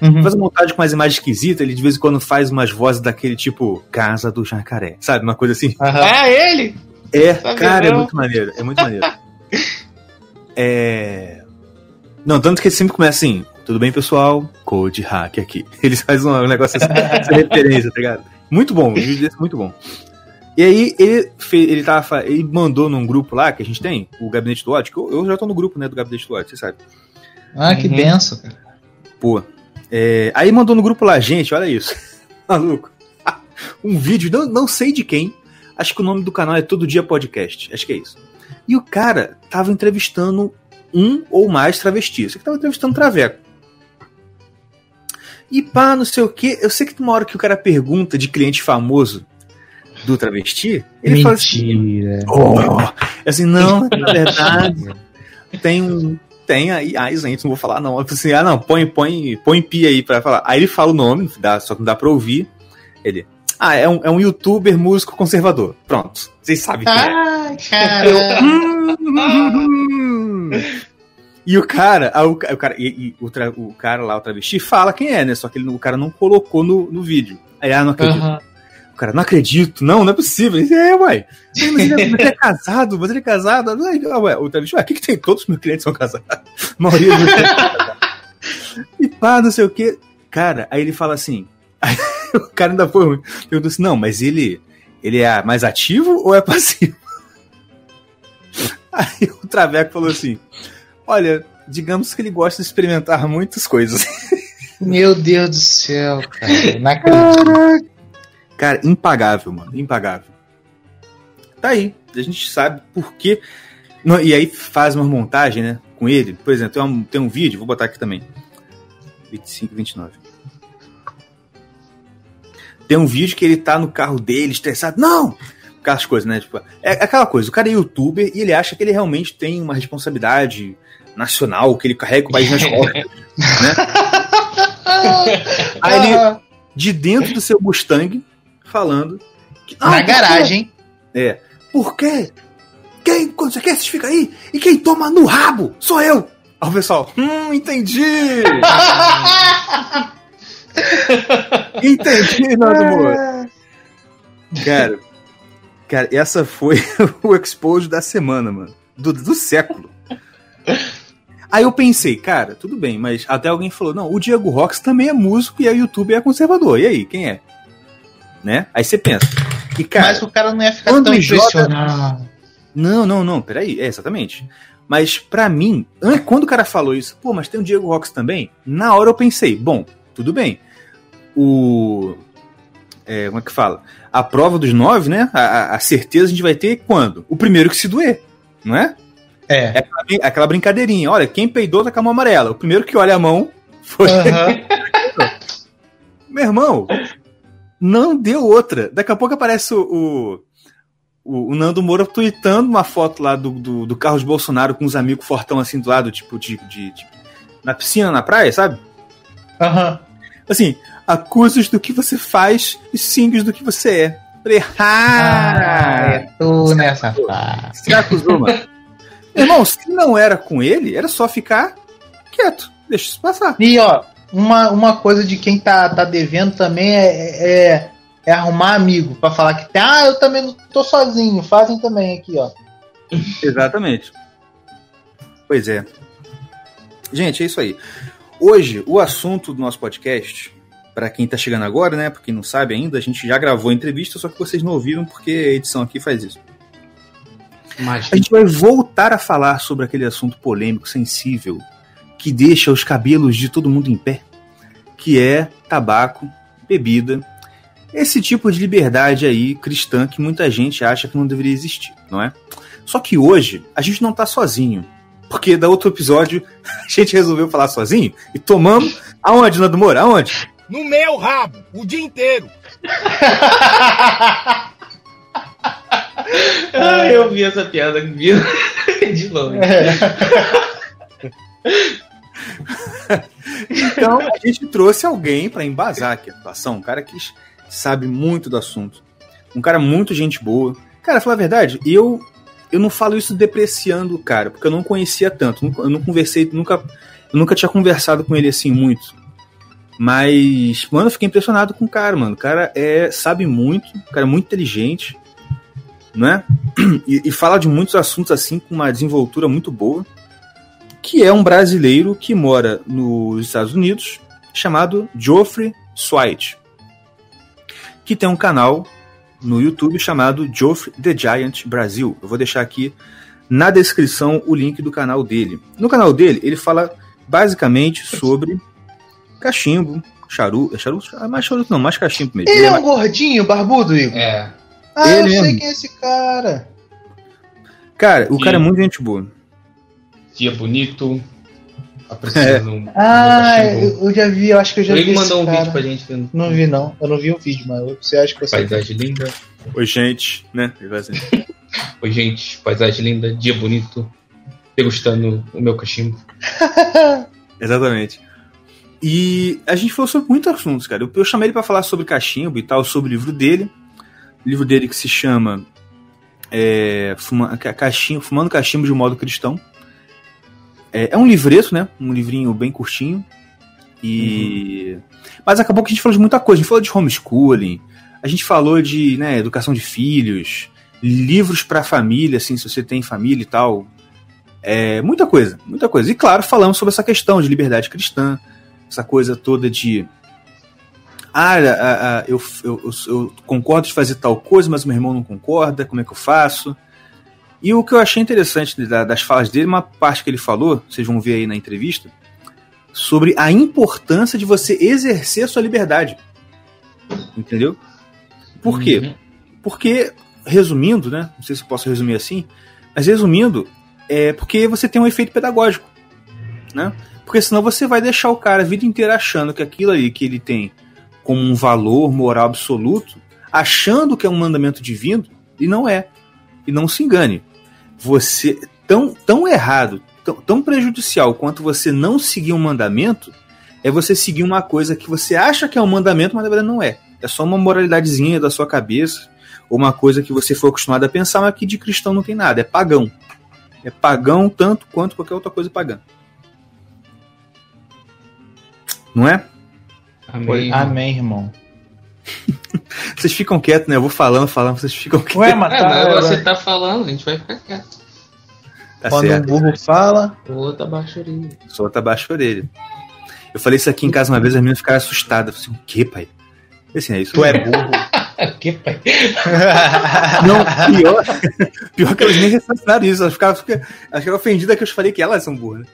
Uhum. Faz uma montagem com umas imagens esquisitas, ele de vez em quando faz umas vozes daquele tipo Casa do Jacaré, sabe? Uma coisa assim. Aham. É ele! É, Tá cara, é muito maneiro, é muito maneiro. é. Não, tanto que ele sempre começa assim, tudo bem, pessoal? Code hack aqui. Eles fazem um negócio assim, essa referência, tá ligado? Muito bom, o vídeo desse muito bom. E aí ele, fez, ele, tava, ele mandou num grupo lá que a gente tem, o Gabinete do Ódio, que eu, eu já tô no grupo, né, do Gabinete do Ódio, você sabe. Ah, que Uhum. benção, cara. Pô. É, aí mandou no grupo lá, gente, olha isso. Maluco. Um vídeo, não, não sei de quem. Acho que o nome do canal é Todo Dia Podcast. Acho que é isso. E o cara tava entrevistando um ou mais travestis. Você que tava entrevistando traveco. E pá, não sei o que. Eu sei que uma hora que o cara pergunta de cliente famoso do travesti, ele fala assim: Mentira. Oh, assim, não, na verdade, tem um, tem aí, ah, gente, não vou falar não. Eu falei assim, ah não, põe, põe, põe pi aí pra falar. Aí ele fala o nome, dá, só que não dá pra ouvir. Ele, ah, é um, é um youtuber músico conservador. Pronto, vocês sabem quem é. Ai, cara. Hum. E o cara, ah, o, ca- o cara, e, e o, tra- o cara lá, o travesti, fala quem é, né? Só que ele, o cara não colocou no, no vídeo. Aí, ah, não acredito. Aham. O cara, não acredito, não, não é possível. Ele, é, ué. Mas ele, é, mas ele é casado, mas ele é casado. Aí, ué, o travesti, ué, o que, que tem? Todos os meus clientes são casados. A maioria dos meus clientes são casados. E pá, não sei o que. Cara, aí ele fala assim. Aí, o cara ainda foi ruim. Perguntou assim: não, mas ele, ele é mais ativo ou é passivo? Aí o Traveco falou assim: olha, digamos que ele gosta de experimentar muitas coisas. Meu Deus do céu, cara. Não acredito. Cara, impagável, mano. Impagável. Tá aí. A gente sabe por quê. Não, e aí faz uma montagem, né? Com ele. Por exemplo, tem um, tem um vídeo, vou botar aqui também. 25, 29. Tem um vídeo que ele tá no carro dele, estressado. Não! Aquelas coisas, né? Tipo, é aquela coisa, o cara é youtuber e ele acha que ele realmente tem uma responsabilidade nacional, que ele carrega o país nas costas. Aí ele, Ah, de dentro do seu Mustang, falando. Que, Na "Ah, quê? garagem. É. Por quê? Quem, quando você quer, vocês ficam aí. E quem toma no rabo sou eu. Aí o pessoal, hum, entendi. entendi, Nando Moura. Cara, cara, essa foi o expose da semana, mano. Do, do século. Aí eu pensei, cara, tudo bem, mas até alguém falou, não, o Diego Rox também é músico e é youtuber e é conservador. E aí, quem é? Né? Aí você pensa. E, cara, Mas o cara não ia ficar quando tão joga- impressionado. não, não, não, peraí, é exatamente. Mas pra mim, an- quando o cara falou isso, pô, mas tem o Diego Rox também, na hora eu pensei, bom, tudo bem. O. é, como é que fala? A prova dos nove, né? A, a- a certeza a gente vai ter quando? O primeiro que se doer, não é? É. É aquela, brin- aquela brincadeirinha. Olha, quem peidou tá com a mão amarela. O primeiro que olha a mão foi. Meu irmão, não deu outra. Daqui a pouco aparece o, o, o Nando Moura tweetando uma foto lá do, do, do Carlos Bolsonaro com os amigos fortão assim do lado, tipo, de, de, de- na piscina, na praia, sabe? Aham. Assim, acusos do que você faz e xingues do que você é. Falei, Ah, ah, é tu nessa fase. você acusou, mano. Irmão, se não era com ele, era só ficar quieto. Deixa isso passar. E ó, uma, uma coisa de quem tá, tá devendo também é, é, é arrumar amigo pra falar que tem, ah, eu também não tô sozinho, fazem também aqui, ó. Exatamente. Pois é. Gente, é isso aí. Hoje, o assunto do nosso podcast, para quem tá chegando agora, né? Porque não sabe ainda, a gente já gravou a entrevista, só que vocês não ouviram porque a edição aqui faz isso. Mas A gente vai voltar a falar sobre aquele assunto polêmico, sensível, que deixa os cabelos de todo mundo em pé, que é tabaco, bebida, esse tipo de liberdade aí cristã que muita gente acha que não deveria existir, não é? Só que hoje a gente não tá sozinho, porque da outro episódio a gente resolveu falar sozinho e tomamos aonde, Nando Moura? Aonde? No meu rabo, o dia inteiro. Ah, eu vi essa piada, viu? De longe. Então a gente trouxe alguém para embasar aqui a situação, um cara que sabe muito do assunto, um cara muito gente boa. Cara, falar a verdade, eu eu não falo isso depreciando o cara, porque eu não conhecia tanto, eu não conversei, nunca eu nunca tinha conversado com ele assim muito. Mas, mano, eu fiquei impressionado com o cara, mano. O cara é, sabe muito, o cara é muito inteligente, né? E, e fala de muitos assuntos assim com uma desenvoltura muito boa que é um brasileiro que mora nos Estados Unidos, chamado Geoffrey Swite, que tem um canal no YouTube chamado Geoffrey the Giant Brasil. Eu vou deixar aqui na descrição o link do canal dele. No canal dele, ele fala basicamente sobre cachimbo, charuto, é charuto? Ah, mais charuto não, mais cachimbo mesmo. Ele Ele é é um gordinho, barbudo, Igor? É. Ah, eu Ele sei mesmo. quem é esse cara. Cara, o Sim. cara é muito gente boa. Dia bonito. Apreciando um Ah, um cachimbo. eu, eu já vi, eu acho que eu já vi Ele esse mandou um cara. vídeo pra gente vendo. Não vi, não. Eu não vi o vídeo, mas você acha que você... Paisagem linda. Oi, gente, né? Ele vai assim. Oi, gente. Paisagem linda. Dia bonito. degustando o meu cachimbo. Exatamente. E a gente falou sobre muitos assuntos, cara. Eu, eu chamei ele pra falar sobre cachimbo e tal, sobre o livro dele. O livro dele que se chama é, Fuma- Fumando Cachimbo de um Modo Cristão. É, é um livreto, né? Um livrinho bem curtinho. E. Mas acabou que a gente falou de muita coisa. A gente falou de homeschooling, a gente falou de né, educação de filhos, livros pra família, assim, se você tem família e tal. É, muita coisa, muita coisa. E claro, falamos sobre essa questão de liberdade cristã, essa coisa toda de. Ah, ah, ah, eu, eu, eu, eu concordo de fazer tal coisa, mas meu irmão não concorda, como é que eu faço? E o que eu achei interessante da- das falas dele, uma parte que ele falou, vocês vão ver aí na entrevista, sobre a importância de você exercer a sua liberdade. Entendeu? Por quê? Uhum. Porque, resumindo, né? Não sei se eu posso resumir assim, mas resumindo, é porque você tem um efeito pedagógico, né? Porque senão você vai deixar o cara a vida inteira achando que aquilo ali que ele tem como um valor moral absoluto, achando que é um mandamento divino, e não é. E não se engane. Você, tão, tão errado, tão, tão prejudicial quanto você não seguir um mandamento, é você seguir uma coisa que você acha que é um mandamento, mas na verdade não é. É só uma moralidadezinha da sua cabeça, ou uma coisa que você foi acostumado a pensar, mas que de cristão não tem nada. É pagão. É pagão tanto quanto qualquer outra coisa pagã. Não é? Amém. Amém, irmão. Vocês ficam quietos, né? Eu vou falando, falando, vocês ficam quietos. Ué, mas É, tá, mas você tá falando, a gente vai ficar quieto. Tá quando certo. um burro fala, O outro abaixa a orelha. Solta abaixo a orelha. Eu falei isso aqui em casa uma vez, as meninas ficaram assustadas. Eu falei assim, o que, pai? Eu falei Assim, é isso. tu é burro. que pai? Não, pior, pior que elas nem ressentiraram isso. Elas ficaram, ficaram, elas ficaram ofendidas que eu falei que elas são burras.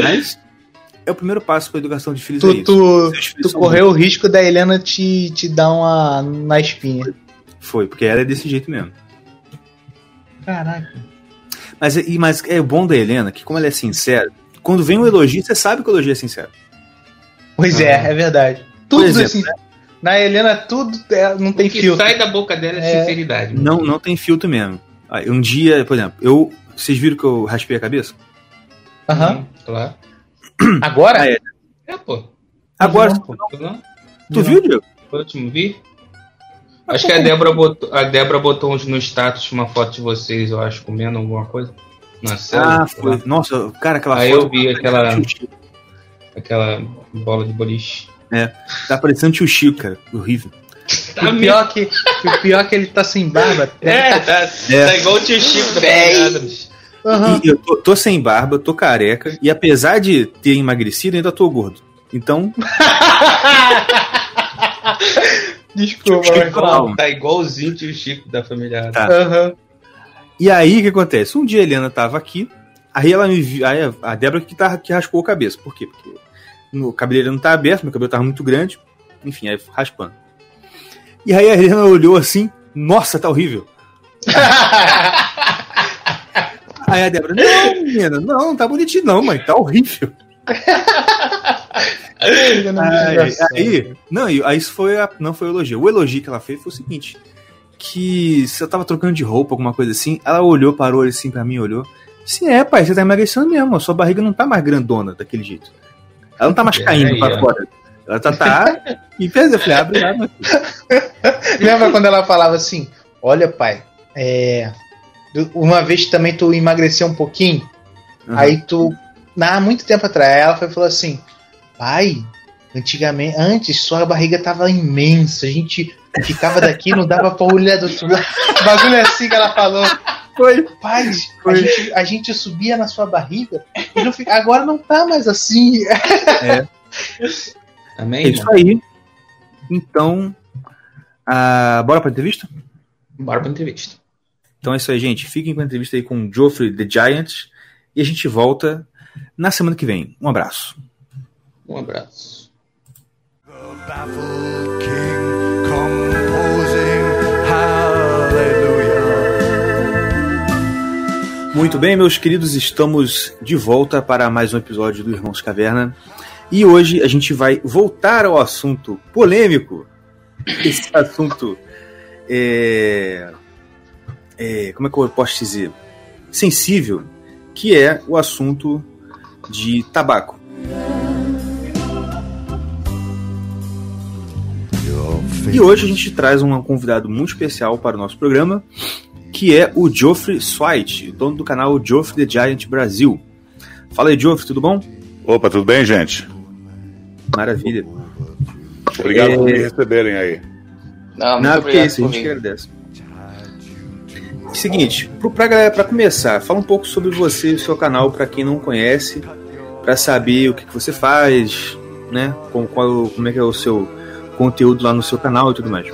Mas é o primeiro passo para a educação de filhos. é tu, isso. tu, filhos tu correu o risco da Helena te, te dar uma na espinha. Foi, porque ela é desse jeito mesmo. Caraca. Mas, e, mas é o bom da Helena, que como ela é sincera, quando vem um elogio, você sabe que o elogio é sincero. Pois é, é verdade. Tudo exemplo, assim. Na Helena, tudo é- não tem O que filtro. sai da boca dela é, É. sinceridade. Não, não tem filtro mesmo. Um dia, por exemplo, eu. Vocês viram que eu raspei a cabeça? Aham. Hum, Claro. Agora? Ah, é. É, pô. Agora, Não, pô. Tu não? tu viu, Diego? O último vi? Acho que a Débora botou, a Débora botou uns no status uma foto de vocês, eu acho, comendo alguma coisa. Na célula. Ah, foi. Nossa, cara, aquela Aí foto. eu vi aquela, aquela bola de boliche. Tá parecendo tio Chico, cara. Horrível. Tá o, pior que, o pior é que ele tá sem barba. É, tá, É. tá igual o tio Chico da E eu tô, tô sem barba, tô careca, e apesar de ter emagrecido, ainda tô gordo. Então, Desculpa, Chico mas. Tá igualzinho o tio Chico da família. Tá. Aham. E aí, o que acontece? Um dia a Helena tava aqui, aí ela me viu, aí a- Débora que, tá, que raspou a cabeça. Por quê? Porque o cabelo não tá aberto, meu cabelo tava muito grande, enfim, aí raspando. E aí a Helena olhou assim, nossa, tá horrível. Aí a Débora, não, menina, não, tá bonitinho não, mãe, tá horrível. Aí, aí, não, aí isso foi a, não foi o elogio. O elogio que ela fez foi o seguinte: que se eu tava trocando de roupa, alguma coisa assim, ela olhou, parou assim pra mim, olhou. Sim, é, pai, você tá emagrecendo mesmo, a sua barriga não tá mais grandona daquele jeito. Ela não tá mais É, caindo aí, pra ó. fora. Ela tá, tá e fez, eu falei, meu filho. Lembra quando ela falava assim: Olha, pai, é, uma vez também tu emagreceu um pouquinho, Uhum. aí tu, há muito tempo atrás, ela foi falou assim: Pai, antigamente, antes sua barriga tava imensa, a gente ficava daqui, não dava pra olhar do outro lado. Bagulho assim que ela falou. Foi. Pai, a Foi. gente, a gente subia na sua barriga e não fica- agora não tá mais assim. Amém? É isso aí. Então, ah, bora pra entrevista? Bora pra entrevista. Então é isso aí, gente. Fiquem com a entrevista aí com o Geoffrey The Giant. E a gente volta na semana que vem. Um abraço. Um abraço. baffled king composing hallelujah. Muito bem, meus queridos, estamos de volta para mais um episódio do Irmãos Caverna. E hoje a gente vai voltar ao assunto polêmico. Esse assunto é, é, como é que eu posso dizer? Sensível, que é o assunto de tabaco. E hoje a gente traz um convidado muito especial para o nosso programa, que é o Geoffrey Swite, dono do canal Geoffrey the Giant Brasil. Fala aí, Geoffrey, tudo bom? Opa, tudo bem, gente? Maravilha. Obrigado É. por me receberem aí. Não, muito que obrigado isso, a por gente que vir. agradece. Seguinte, pra galera, pra começar, fala um pouco sobre você e o seu canal pra quem não conhece, pra saber o que, que você faz, né? Com, qual, como é que é o seu conteúdo lá no seu canal e tudo mais.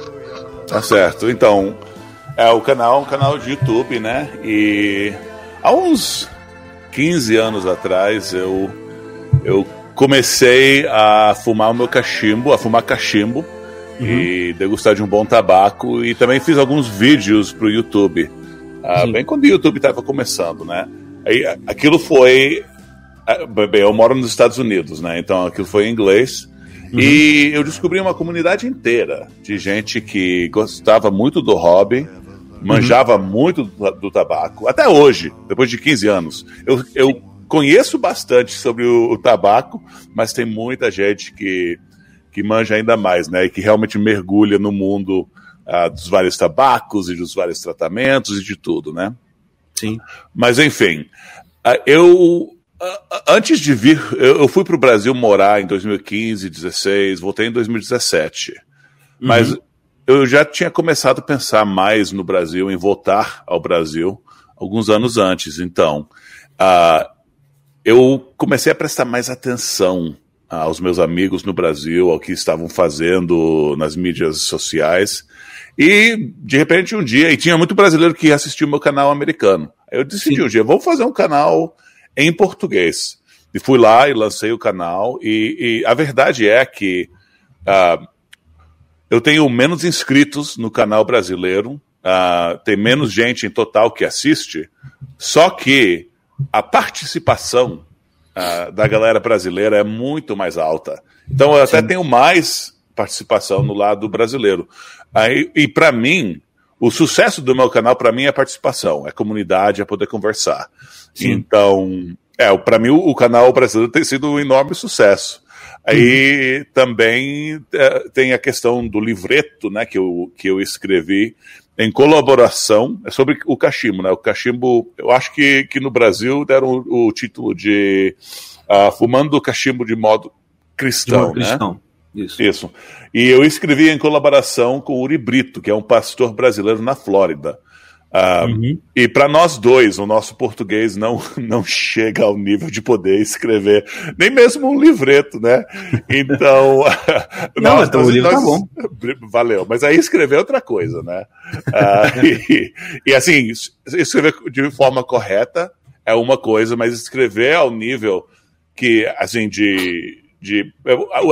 Tá certo. Então, é o canal, é um canal de YouTube, né? E há uns 15 anos atrás eu eu comecei a fumar o meu cachimbo, a fumar cachimbo e degustar de um bom tabaco e também fiz alguns vídeos pro YouTube. Ah, bem quando o YouTube estava começando, né? Aí aquilo foi bem, eu moro nos Estados Unidos, né? Então aquilo foi em inglês. E eu descobri uma comunidade inteira de gente que gostava muito do hobby, manjava muito do, do tabaco. Até hoje, depois de 15 anos. Eu, eu conheço bastante sobre o, o tabaco, mas tem muita gente que, que manja ainda mais, né? E que realmente mergulha no mundo ah, dos vários tabacos e dos vários tratamentos e de tudo, né? Sim. Mas enfim, ah, eu ah, ah, antes de vir, eu fui para o Brasil morar em 2015, 16, voltei em 2017. Mas eu já tinha começado a pensar mais no Brasil, em voltar ao Brasil, alguns anos antes. Então, ah, eu comecei a prestar mais atenção aos meus amigos no Brasil, ao que estavam fazendo nas mídias sociais. E, de repente, um dia, e tinha muito brasileiro que assistia o meu canal americano. Aí eu decidi um dia, vamos fazer um canal em português. E fui lá e lancei o canal. E, e a verdade é que ah, eu tenho menos inscritos no canal brasileiro, ah, tem menos gente em total que assiste, só que a participação ah, da galera brasileira é muito mais alta. Então eu até tenho mais participação no lado brasileiro. Aí, e para mim, o sucesso do meu canal, para mim, é a participação, é a comunidade, é poder conversar. Então, é, para mim, o, o canal brasileiro tem sido um enorme sucesso. Aí também é, tem a questão do livreto, né, que eu, que eu escrevi em colaboração é sobre o cachimbo, né? O cachimbo, eu acho que, que no Brasil deram o, o título de ah, Fumando o Cachimbo de Modo De Cristão, modo né? cristão. Isso. Isso. E eu escrevi em colaboração com o Uri Brito, que é um pastor brasileiro na Flórida. Ah, Uhum. E para nós dois, o nosso português não, não chega ao nível de poder escrever nem mesmo um livreto, né? Então. Não, então o livro tá bom. Valeu. Mas aí escrever é outra coisa, né? Ah, e, e assim, escrever de forma correta é uma coisa, mas escrever ao nível que, assim, de. De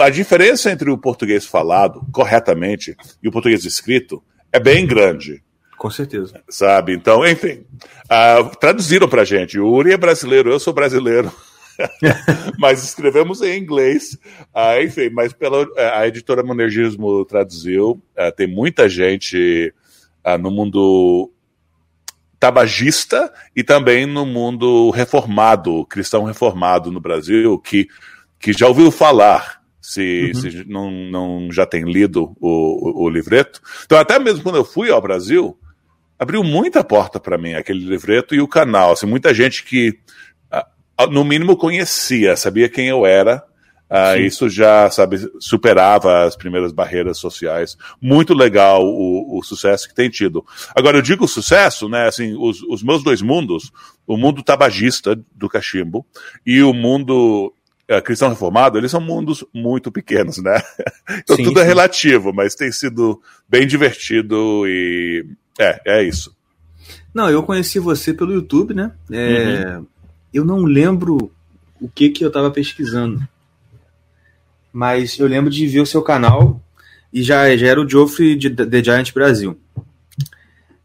a, diferença entre o português falado corretamente e o português escrito é bem grande Com certeza. sabe? Então, enfim, ah, traduziram pra gente. O Uri é brasileiro, eu sou brasileiro. mas escrevemos em inglês, Ah, enfim, mas pela, a editora Monergismo traduziu. Ah, tem muita gente ah, no mundo tabagista e também no mundo reformado, cristão reformado no Brasil, que, que já ouviu falar, se, se não, não já tem lido o, o, o livreto. Então, até mesmo quando eu fui ao Brasil, abriu muita porta para mim aquele livreto e o canal. Assim, muita gente que, no mínimo, conhecia, sabia quem eu era. Ah, isso já, sabe, superava as primeiras barreiras sociais. Muito legal o, o sucesso que tem tido. Agora, eu digo sucesso, né? Assim, os, os meus dois mundos, o mundo tabagista do cachimbo e o mundo cristão reformado, eles são mundos muito pequenos, né? Então Sim, tudo é sim. relativo, mas tem sido bem divertido e é, é isso. Não, eu conheci você pelo YouTube, né? É, Eu não lembro o que que eu tava pesquisando. Mas eu lembro de ver o seu canal e já, já era o Geoffrey de The Giant Brasil.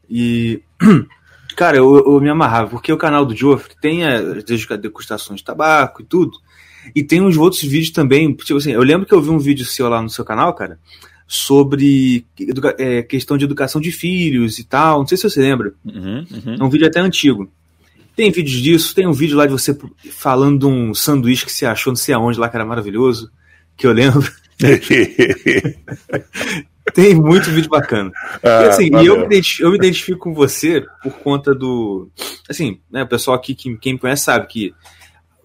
E, cara, eu, eu me amarrava, porque o canal do Geoffrey tem as degustações de tabaco e tudo. E tem uns outros vídeos também. Tipo assim, eu lembro que eu vi um vídeo seu lá no seu canal, cara, sobre é, questão de educação de filhos e tal. Não sei se você lembra. Uhum, uhum. É um vídeo até antigo. Tem vídeos disso, tem um vídeo lá de você falando de um sanduíche que você achou não sei aonde lá, que era maravilhoso, que eu lembro. Tem muito vídeo bacana. Ah, e, assim, e eu, me identifico, eu me identifico com você por conta do. Assim, né, o pessoal aqui, que, quem me conhece sabe que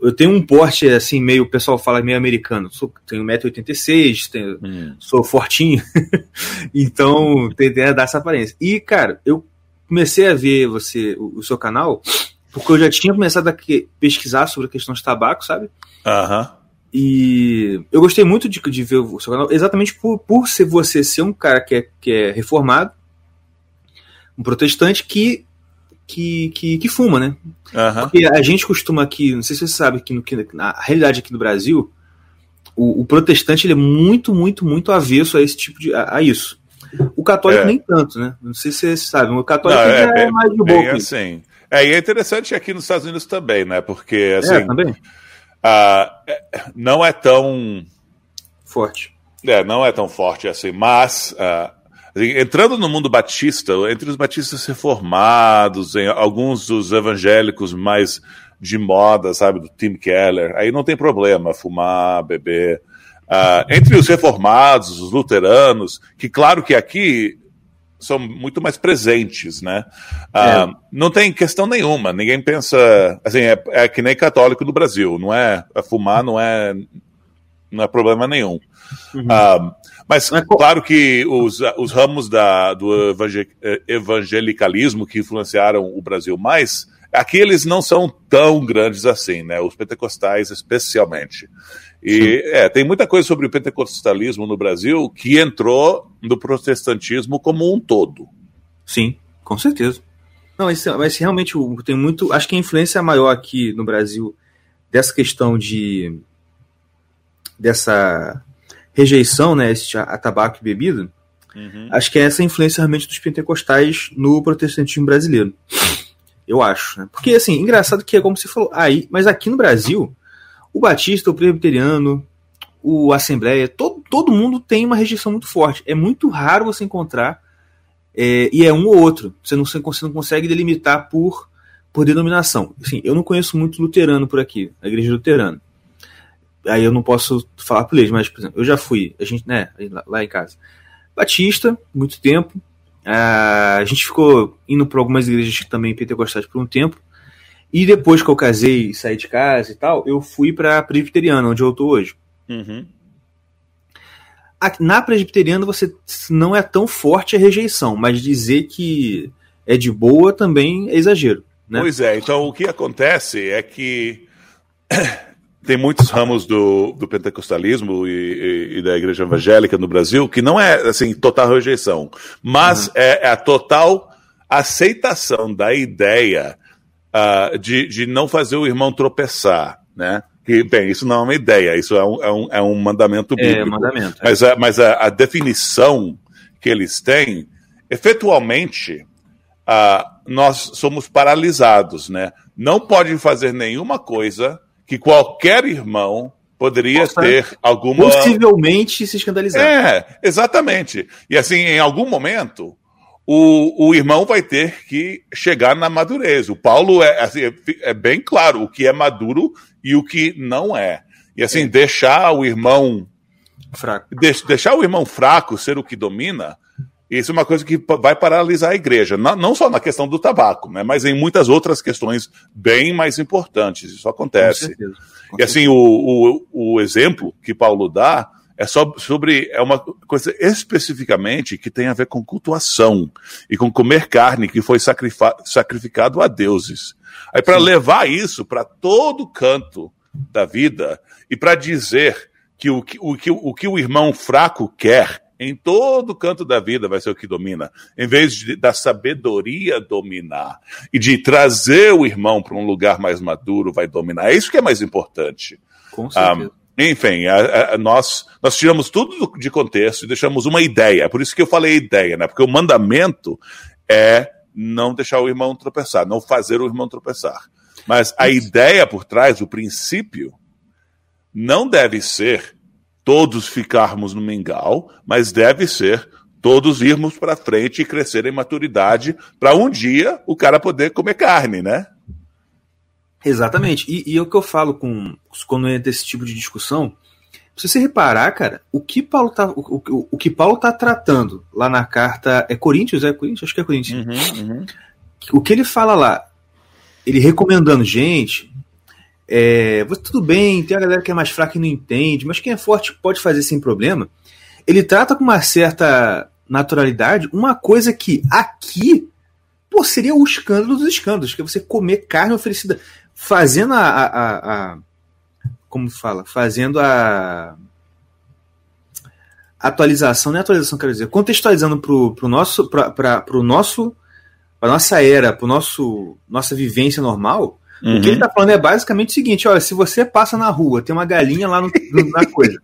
eu tenho um porte, assim, meio. O pessoal fala meio americano. Sou, tenho 1,86m, tenho, Hum. sou fortinho. então, tem, tem dar essa aparência. E, cara, eu comecei a ver você, o, o seu canal, porque eu já tinha começado a que- pesquisar sobre a questão de tabaco, sabe? Aham. E eu gostei muito de, de ver o seu canal, exatamente por, por ser você ser um cara que é, que é reformado, um protestante que, que, que, que fuma, né? Aham. Porque a gente costuma aqui, não sei se você sabe, que, no, que na realidade aqui no Brasil, o, o protestante ele é muito, muito, muito avesso a esse tipo de. a, a isso. O católico É. nem tanto, né? Não sei se você sabe, o católico Não, já é, bem- mais de boa. assim. É, e é interessante aqui nos Estados Unidos também, né? Porque, assim, é, também? ah, é, não é tão. Forte. É, não é tão forte assim, mas ah, entrando no mundo batista, entre os batistas reformados, em alguns dos evangélicos mais de moda, sabe, do Tim Keller, aí não tem problema fumar, beber. Ah, entre os reformados, os luteranos, que claro que aqui são muito mais presentes, né? Ah, Não tem questão nenhuma, ninguém pensa, assim, é, é que nem católico do Brasil, não é, fumar não é, não é problema nenhum. Ah, mas claro que os, os ramos da, do evangel- eh, evangelicalismo que influenciaram o Brasil mais, aqui eles não são tão grandes assim, né? Os pentecostais especialmente. E é, tem muita coisa sobre o pentecostalismo no Brasil que entrou no protestantismo como um todo. Sim, com certeza. Não, mas, mas realmente tem muito. Acho que a influência maior aqui no Brasil dessa questão de. dessa rejeição, né, a, a tabaco e bebida, acho que é essa influência realmente dos pentecostais no protestantismo brasileiro. Eu acho, né? Porque, assim, engraçado que é como você falou, aí, mas aqui no Brasil, o batista, o presbiteriano, o assembleia, todo, todo mundo tem uma rejeição muito forte. É muito raro você encontrar é, e é um ou outro. Você não, você não consegue delimitar por, por denominação. Assim, eu não conheço muito luterano por aqui, a igreja luterana. Aí eu não posso falar por eles, mas, por exemplo, eu já fui, a gente, né, lá, em casa. Batista, muito tempo. Ah, a gente ficou indo para algumas igrejas também pentecostais por um tempo. E depois que eu casei e saí de casa e tal, eu fui para presbiteriana, onde eu tô hoje. Uhum. Na presbiteriana você não é tão forte a rejeição, mas dizer que é de boa também é exagero. Né? Pois é, então o que acontece é que tem muitos ramos do, do pentecostalismo e, e- e da igreja evangélica no Brasil que não é assim total rejeição, mas é, é a total aceitação da ideia ah, de, de não fazer o irmão tropeçar, né? Que, bem, isso não é uma ideia, isso é um, é um, é um mandamento bíblico. É mandamento. Mas, a, mas a, a definição que eles têm, efetualmente, ah, nós somos paralisados, né? Não pode fazer nenhuma coisa que qualquer irmão poderia Possa ter alguma. Possivelmente se escandalizar. É, exatamente. E assim, em algum momento, o, o irmão vai ter que chegar na madurez. O Paulo é, assim, é, é bem claro o que é maduro e o que não é. E assim, deixar o irmão Fraco. Deix- deixar o irmão fraco ser o que domina, isso é uma coisa que vai paralisar a igreja. Não, só na questão do tabaco, né, mas em muitas outras questões bem mais importantes. Isso Com acontece. certeza. Com E assim, o, o, o exemplo que Paulo dá é só sobre é uma coisa especificamente que tem a ver com cultuação e com comer carne que foi sacrificado a deuses. Aí para levar isso para todo canto da vida e para dizer que o, que o que o que o irmão fraco quer em todo canto da vida vai ser o que domina, em vez de, da sabedoria dominar e de trazer o irmão para um lugar mais maduro vai dominar. É isso que é mais importante. Com certeza. Enfim, a- a- nós, nós tiramos tudo do- de contexto e deixamos uma ideia. É Por isso que eu falei ideia, né? Porque o mandamento é não deixar o irmão tropeçar, não fazer o irmão tropeçar. Mas a ideia por trás, o princípio, não deve ser todos ficarmos no mingau, mas deve ser todos irmos para frente e crescer em maturidade para um dia o cara poder comer carne, né? Exatamente. E, e é o que eu falo com quando entra esse tipo de discussão. Se você reparar, cara, o que Paulo tá, o, o, o que Paulo tá tratando lá na carta é Coríntios, é Coríntios, acho que é Coríntios. Uhum, uhum. O que ele fala lá, ele recomendando gente, é, tudo bem, tem a galera que é mais fraca e não entende, mas quem é forte pode fazer sem problema. Ele trata com uma certa naturalidade uma coisa que aqui pô, seria o escândalo dos escândalos, que é você comer carne oferecida, fazendo a, a, a, como fala, fazendo a atualização, não é atualização, quero dizer, contextualizando pro, pro nosso, pra, pra, nosso, nossa era, pro nosso, nossa vivência normal, Uhum. o que ele tá falando é basicamente o seguinte, olha, se você passa na rua, tem uma galinha lá no, na coisa,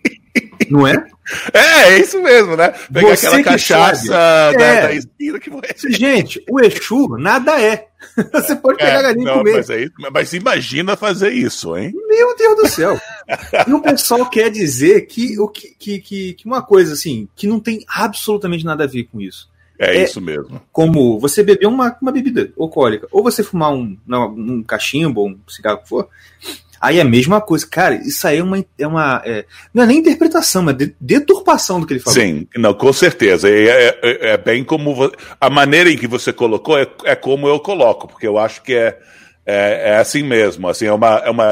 não é? É, é isso mesmo, né? Pegar Você aquela que cachaça sabe. da, É. da esquina que você. Gente, o Exu nada é. Você pode pegar a É, galinha e não, comer. mas, aí, mas imagina fazer isso, hein? Meu Deus do céu. E o pessoal quer dizer que, que, que, que uma coisa assim, que não tem absolutamente nada a ver com isso. É, É. isso mesmo. Como você beber uma, uma bebida alcoólica, ou você fumar um, não, um cachimbo, um cigarro que for, aí é a mesma coisa. Cara, isso aí é uma. É uma é, não é nem interpretação, é de- deturpação do que ele falou. Sim, não, com certeza. É, é- é- é bem como. A maneira em que você colocou é, é como eu coloco, porque eu acho que é, é, é assim mesmo. Assim, é uma. É uma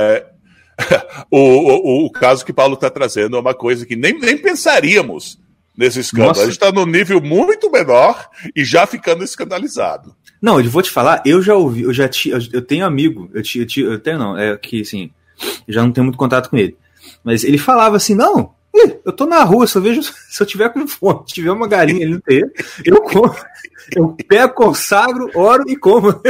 o, o, o caso que Paulo está trazendo é uma coisa que nem, nem pensaríamos nesse escândalo. Nossa. A gente está num nível muito menor e já ficando escandalizado. Não, eu vou te falar, eu já ouvi, eu já tinha, eu tenho amigo, eu, tinha, eu, tinha- eu tenho não, é que assim, já não tenho muito contato com ele. Mas ele falava assim, não, eu tô na rua, eu vejo, se eu tiver com fome, se tiver uma galinha ali no terreiro, eu como. Eu pego, consagro, oro e como.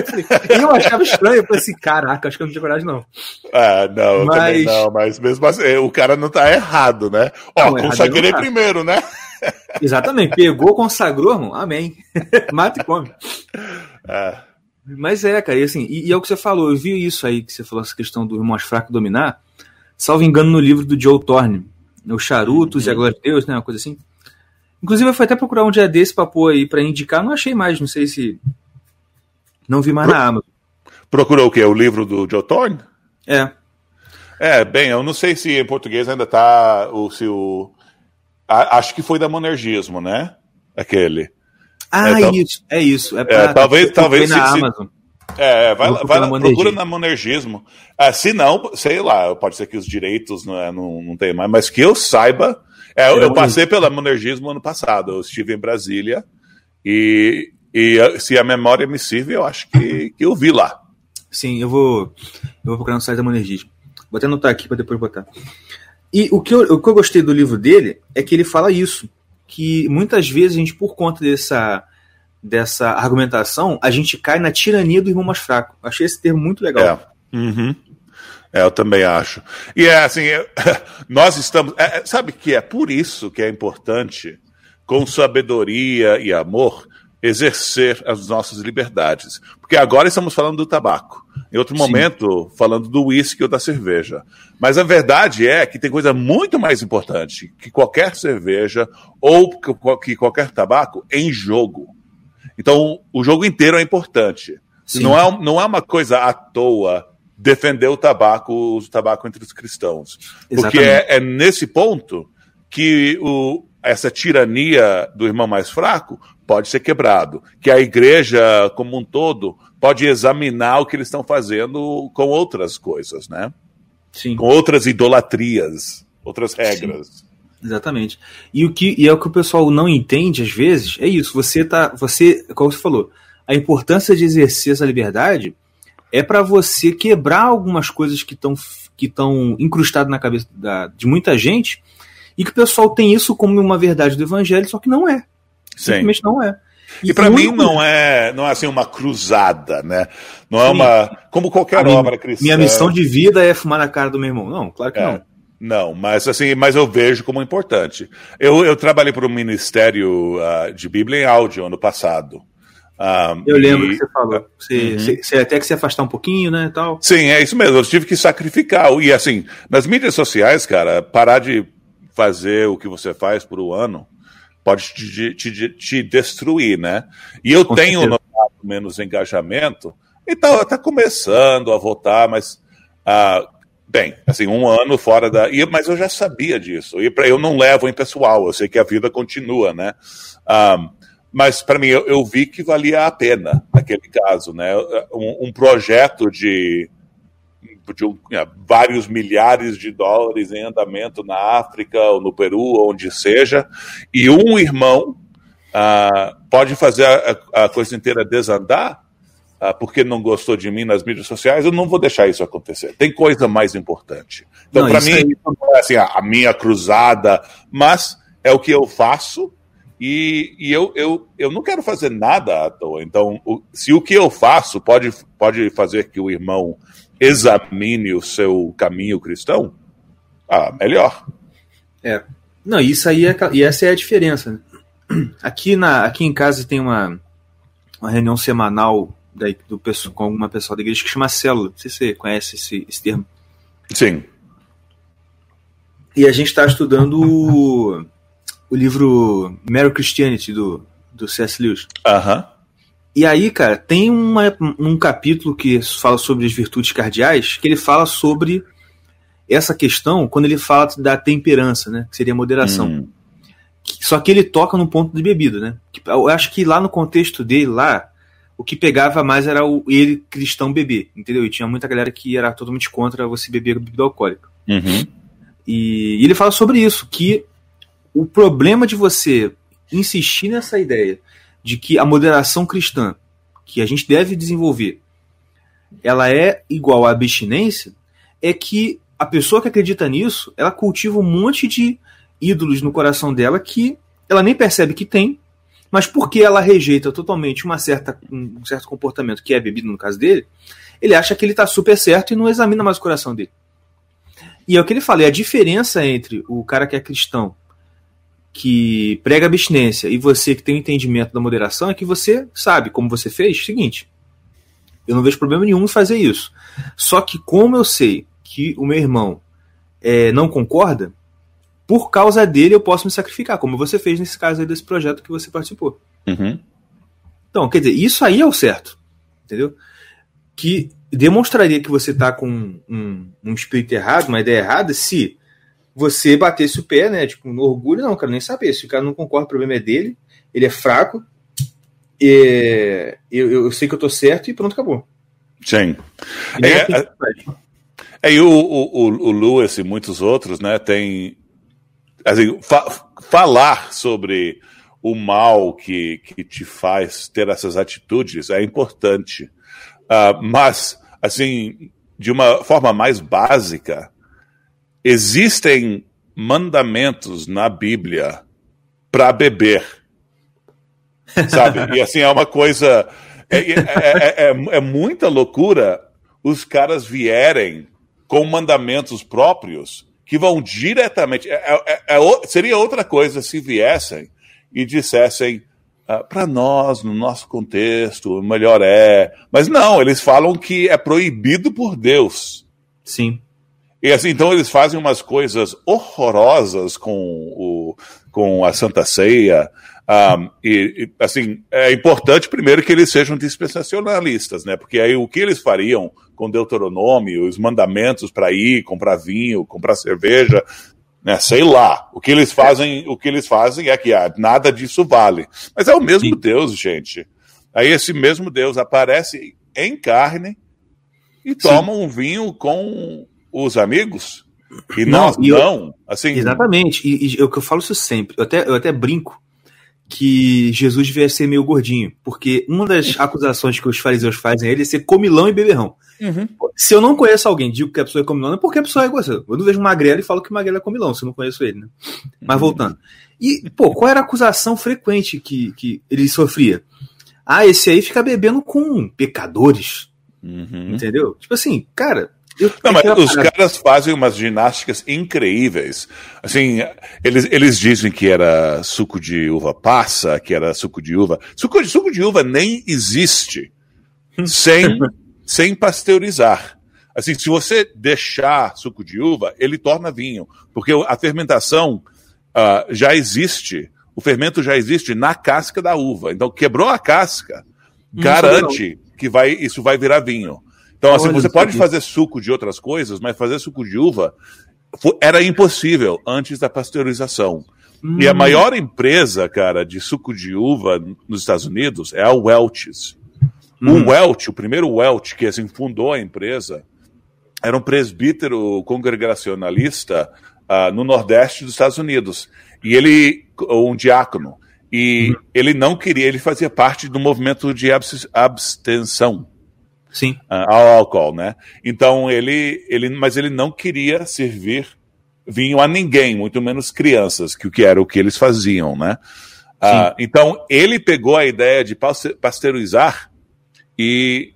E eu achava estranho, eu falei assim, caraca, acho que eu não tinha coragem, não. Ah, não, Mas- não, mas mesmo assim, o cara não está errado, né? Ó, Não, errado consagrei tá. primeiro, né? Exatamente, pegou, consagrou, irmão, amém. Mata e come. Ah, Mas é, cara, e assim, e, e é o que você falou, eu vi isso aí, que você falou, essa questão do irmão mais fraco dominar, salvo engano no livro do Joe Thorne, os charutos e a glória de Deus, né, uma coisa assim. Inclusive eu fui até procurar um dia desse pra pôr aí, pra indicar, não achei mais, não sei se... Não vi mais na Amazon. procurou o quê? O livro do Joe Thorne? É, É, bem, eu não sei se em português ainda tá ou se o a- acho que foi da Monergismo, né? Aquele. ah, É, isso, é isso. É, É, talvez- eu procurei talvez na se- Amazon. É, vai, procurar vai lá, na Monergismo. procura na Monergismo. Ah, se não, sei lá, pode ser que os direitos não, é, não, não tem mais, mas que eu saiba, é, eu, É eu passei pela Monergismo ano passado, eu estive em Brasília e, e ah, se a memória me serve, eu acho que, que eu vi lá. Sim, eu vou, eu vou procurar no site da Monergismo. Vou até anotar aqui para depois botar. E o que, eu, o que eu gostei do livro dele é que ele fala isso, que muitas vezes a gente, por conta dessa, dessa argumentação, a gente cai na tirania do irmão mais fraco. Achei esse termo muito legal. É. Uhum. É, eu também acho. E é assim, é, nós estamos. é, é, sabe que é por isso que é importante, com sabedoria e amor, exercer as nossas liberdades. Porque agora estamos falando do tabaco. Em outro Sim. momento, falando do uísque ou da cerveja. Mas a verdade é que tem coisa muito mais importante que qualquer cerveja ou que que qualquer tabaco em jogo. Então, o jogo inteiro é importante. Sim. Não é, não é uma coisa à toa defender o tabaco, o tabaco entre os cristãos. Porque Exatamente. é, é nesse ponto que o, essa tirania do irmão mais fraco pode ser quebrado. Que a igreja, como um todo, pode examinar o que eles estão fazendo com outras coisas, né? Sim. Com outras idolatrias, outras regras. Exatamente. E o que e é o que o pessoal não entende às vezes é isso. Você tá, você, como você falou, a importância de exercer essa liberdade é para você quebrar algumas coisas que estão que estão incrustadas na cabeça da- de muita gente e que o pessoal tem isso como uma verdade do evangelho, só que não é. Sim. Simplesmente não é. E para o mim não é, não é assim uma cruzada, né? Não é uma como qualquer minha- obra cristã. Minha missão de vida é fumar na cara do meu irmão. Não, claro que É. não. Não, mas assim, mas eu vejo como importante. Eu, eu trabalhei para um ministério ah, de Bíblia em áudio ano passado. Ah, Eu lembro e- que você falou. Você, Uhum. você- você até que se afastar um pouquinho, né, e tal. Sim, é isso mesmo. Eu tive que sacrificar. E assim, nas mídias sociais, cara, parar de fazer o que você faz por um ano pode te, te, te destruir, né? E eu Com tenho certeza. notado menos engajamento e tá, tá começando a votar, mas ah, bem, assim, um ano fora da. e- Mas eu já sabia disso. E pra, eu não levo em pessoal, eu sei que a vida continua, né? Ah, mas para mim eu, eu vi que valia a pena naquele caso, né? Um, um projeto de, de é, vários milhares de dólares em andamento na África ou no Peru, onde seja, e um irmão ah, pode fazer a, a coisa inteira desandar ah, porque não gostou de mim nas mídias sociais, eu não vou deixar isso acontecer. Tem coisa mais importante. Então, para mim, aí- isso não é assim, a, a minha cruzada, mas é o que eu faço e, e eu, eu, eu não quero fazer nada à toa. Então, o- se o que eu faço pode, pode fazer que o irmão examine o seu caminho cristão, ah, melhor. É. Não, isso aí é, e essa é a diferença. né? Aqui, na, aqui em casa tem uma, uma reunião semanal da, do, pessoal- com alguma pessoa da igreja que chama célula. Não sei se você conhece esse, esse termo. Sim. E a gente está estudando o, o livro Mere Christianity do, do C.S. Lewis. Aham. E aí, cara, tem uma- um capítulo que fala sobre as virtudes cardeais, que ele fala sobre essa questão quando ele fala da temperança, né? Que seria moderação. Hum. Só que ele toca no ponto de bebida, né? Eu acho que lá no contexto dele, lá, o que pegava mais era o ele cristão beber, entendeu? E tinha muita galera que era totalmente contra você beber bebida alcoólica. Uhum. E ele fala sobre isso, que o problema de você insistir nessa ideia de que a moderação cristã que a gente deve desenvolver, ela é igual à abstinência, é que a pessoa que acredita nisso, ela cultiva um monte de ídolos no coração dela que ela nem percebe que tem, mas porque ela rejeita totalmente uma certa, um certo comportamento que é bebido no caso dele, ele acha que ele está super certo e não examina mais o coração dele. E é o que ele fala, é a diferença entre o cara que é cristão, que prega abstinência, e você que tem o entendimento da moderação, é que você sabe, como você fez, o seguinte, eu não vejo problema nenhum em fazer isso. Só que como eu sei que o meu irmão é, não concorda, por causa dele eu posso me sacrificar, como você fez nesse caso aí desse projeto que você participou. Uhum. Então, quer dizer, isso aí é o certo, entendeu? Que demonstraria que você tá com um, um espírito errado, uma ideia errada, se você batesse o pé, né? Tipo, no orgulho, não, quero nem saber. Se o cara não concorda, o problema é dele, ele é fraco, é, eu, eu sei que eu tô certo e pronto, acabou. Sim. E É. É, e o, o, o Lewis e muitos outros, né, tem assim, fa- falar sobre o mal que, que te faz ter essas atitudes é importante. Ah, mas, assim, de uma forma mais básica, existem mandamentos na Bíblia para beber. Sabe? E assim, é uma coisa. É, é, é, é- é muita loucura os caras vierem com mandamentos próprios que vão diretamente. é- é- seria outra coisa se viessem e dissessem. para nós, no nosso contexto, o melhor é. Mas não, eles falam que é proibido por Deus. Sim. E assim, então eles fazem umas coisas horrorosas com, o, com a Santa Ceia. Um, e, e, assim, é importante primeiro que eles sejam dispensacionalistas, né? Porque aí o que eles fariam com Deuteronômio, os mandamentos para ir, comprar vinho, comprar cerveja, né? Sei lá. O que eles fazem, o que eles fazem é que ah, nada disso vale. Mas é o mesmo Sim. Deus, gente. Aí esse mesmo Deus aparece em carne e toma um vinho com os amigos. E Não, nós e eu- não. Assim, Exatamente. E, e eu, que eu falo isso sempre. Eu até, eu até brinco que Jesus devia ser meio gordinho. Porque uma das acusações que os fariseus fazem a ele é ser comilão e beberrão. Uhum. Se eu não conheço alguém digo que a pessoa é comilão, é porque a pessoa é gostosa. Eu não vejo um magrelo e falo que o magrelo é comilão, se eu não conheço ele, né? Mas voltando. E, pô, qual era a acusação frequente que, que ele sofria? Ah, esse aí fica bebendo com pecadores. Uhum. Entendeu? Tipo assim, cara. Eu, Não, mas os parada- caras fazem umas ginásticas incríveis. Assim, eles, eles dizem que era suco de uva passa, que era suco de uva. Suco de, suco de uva nem existe sem, sem pasteurizar. Assim, se você deixar suco de uva, ele torna vinho. Porque a fermentação ah, já existe, o fermento já existe na casca da uva. Então, quebrou a casca, garante que vai, isso vai virar vinho. Então, assim, Olha, você pode fazer suco de outras coisas, mas fazer suco de uva era impossível antes da pasteurização. E Hum. a maior empresa, cara, de suco de uva nos Estados Unidos é a Welch's. Hum. O Welch, o primeiro Welch que assim fundou a empresa, era um presbítero congregacionalista ah, no Nordeste dos Estados Unidos. E ele, um diácono, e ele não queria, ele fazia parte do movimento de abs- abstenção Sim. ah, ao álcool, né? Então ele, ele, mas ele não queria servir vinho a ninguém, muito menos crianças, que o que era o que eles faziam, né? Ah, então ele pegou a ideia de paste- pasteurizar e,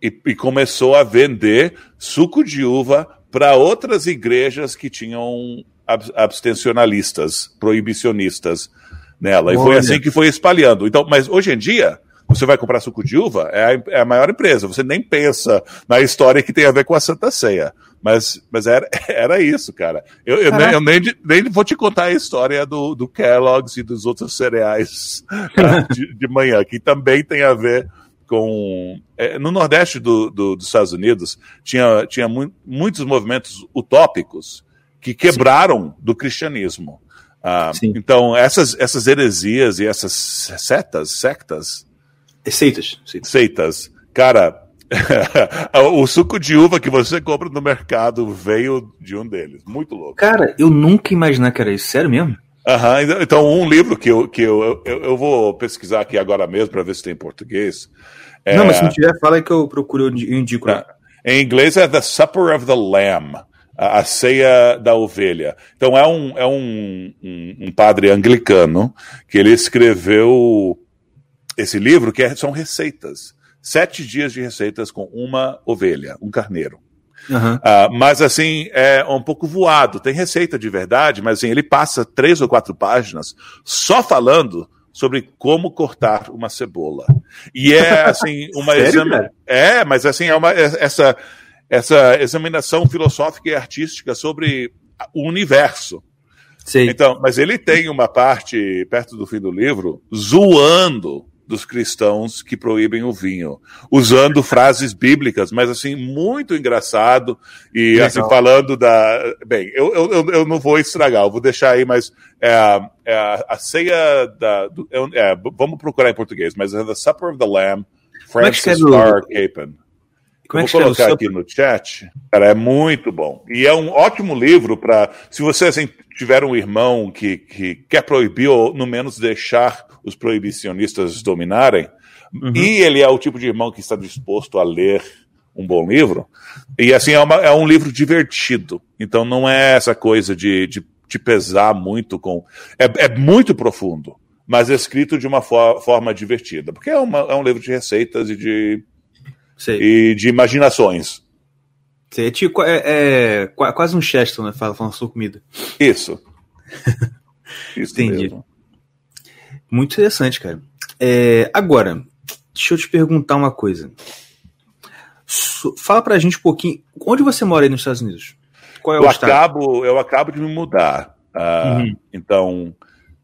e, e começou a vender suco de uva para outras igrejas que tinham ab- abstencionalistas, proibicionistas nela. E foi assim que foi espalhando. Então, mas hoje em dia, você vai comprar suco de uva, é a, é a maior empresa. Você nem pensa na história que tem a ver com a Santa Ceia. Mas, mas era, era isso, cara. Eu, eu, nem, eu nem, nem vou te contar a história do, do Kellogg's e dos outros cereais tá, de, de manhã, que também tem a ver com. é, no Nordeste do, do- dos Estados Unidos, tinha, tinha mu- muitos movimentos utópicos que quebraram do cristianismo. Ah, Sim. então, essas, essas heresias e essas setas, sectas, Receitas. Receitas. seitas, cara, o suco de uva que você compra no mercado veio de um deles. Muito louco. Cara, eu nunca imaginava que era isso. Sério mesmo? Aham, então- um livro que eu, que eu, eu, eu vou pesquisar aqui agora mesmo para ver se tem em português. É, Não, mas se não tiver, fala aí que eu procuro, eu indico. Tá. Em inglês é The Supper of the Lamb, a, a ceia da ovelha. Então é um, é um, um, um padre anglicano que ele escreveu esse livro que é- são receitas. Sete dias de receitas com uma ovelha, um carneiro. Aham. Ah, mas assim, é um pouco voado. Tem receita de verdade, mas assim, ele passa três ou quatro páginas só falando sobre como cortar uma cebola. E é assim, uma exame-? É, mas assim, é uma, é- essa, essa examinação filosófica e artística sobre o universo. Sei. Então, mas ele tem uma parte, perto do fim do livro, zoando dos cristãos que proíbem o vinho, usando frases bíblicas, mas assim, muito engraçado, e Legal. assim, falando da. Bem, eu, eu, eu- não vou estragar, eu vou deixar aí, mas é a, é a, ceia da. do- é, é, vamos procurar em português, mas é The Supper of the Lamb, é Francis Starr Capon. Como é que Vou escreve o colocar aqui no chat. Cara, é muito bom. E é um ótimo livro para. Se você assim, tiver um irmão que, que quer proibir ou, no menos, deixar os proibicionistas dominarem, Uhum. e ele é o tipo de irmão que está disposto a ler um bom livro, e assim, é, uma- é um livro divertido. Então não é essa coisa de, de, de pesar muito com. É, é muito profundo, mas é escrito de uma fo- forma divertida. Porque é, uma- é um livro de receitas e de, Sei. e de imaginações. Sei. É, tipo, é, é qua- quase um Cheston, né? Fala- Falando sobre comida. Isso. Isso Entendi. mesmo. Muito interessante, cara. É, agora, deixa eu te perguntar uma coisa. So- fala pra gente um pouquinho. Onde você mora aí nos Estados Unidos? Qual é o Eu estado? acabo, eu acabo de me mudar. Ah, Uhum. Então,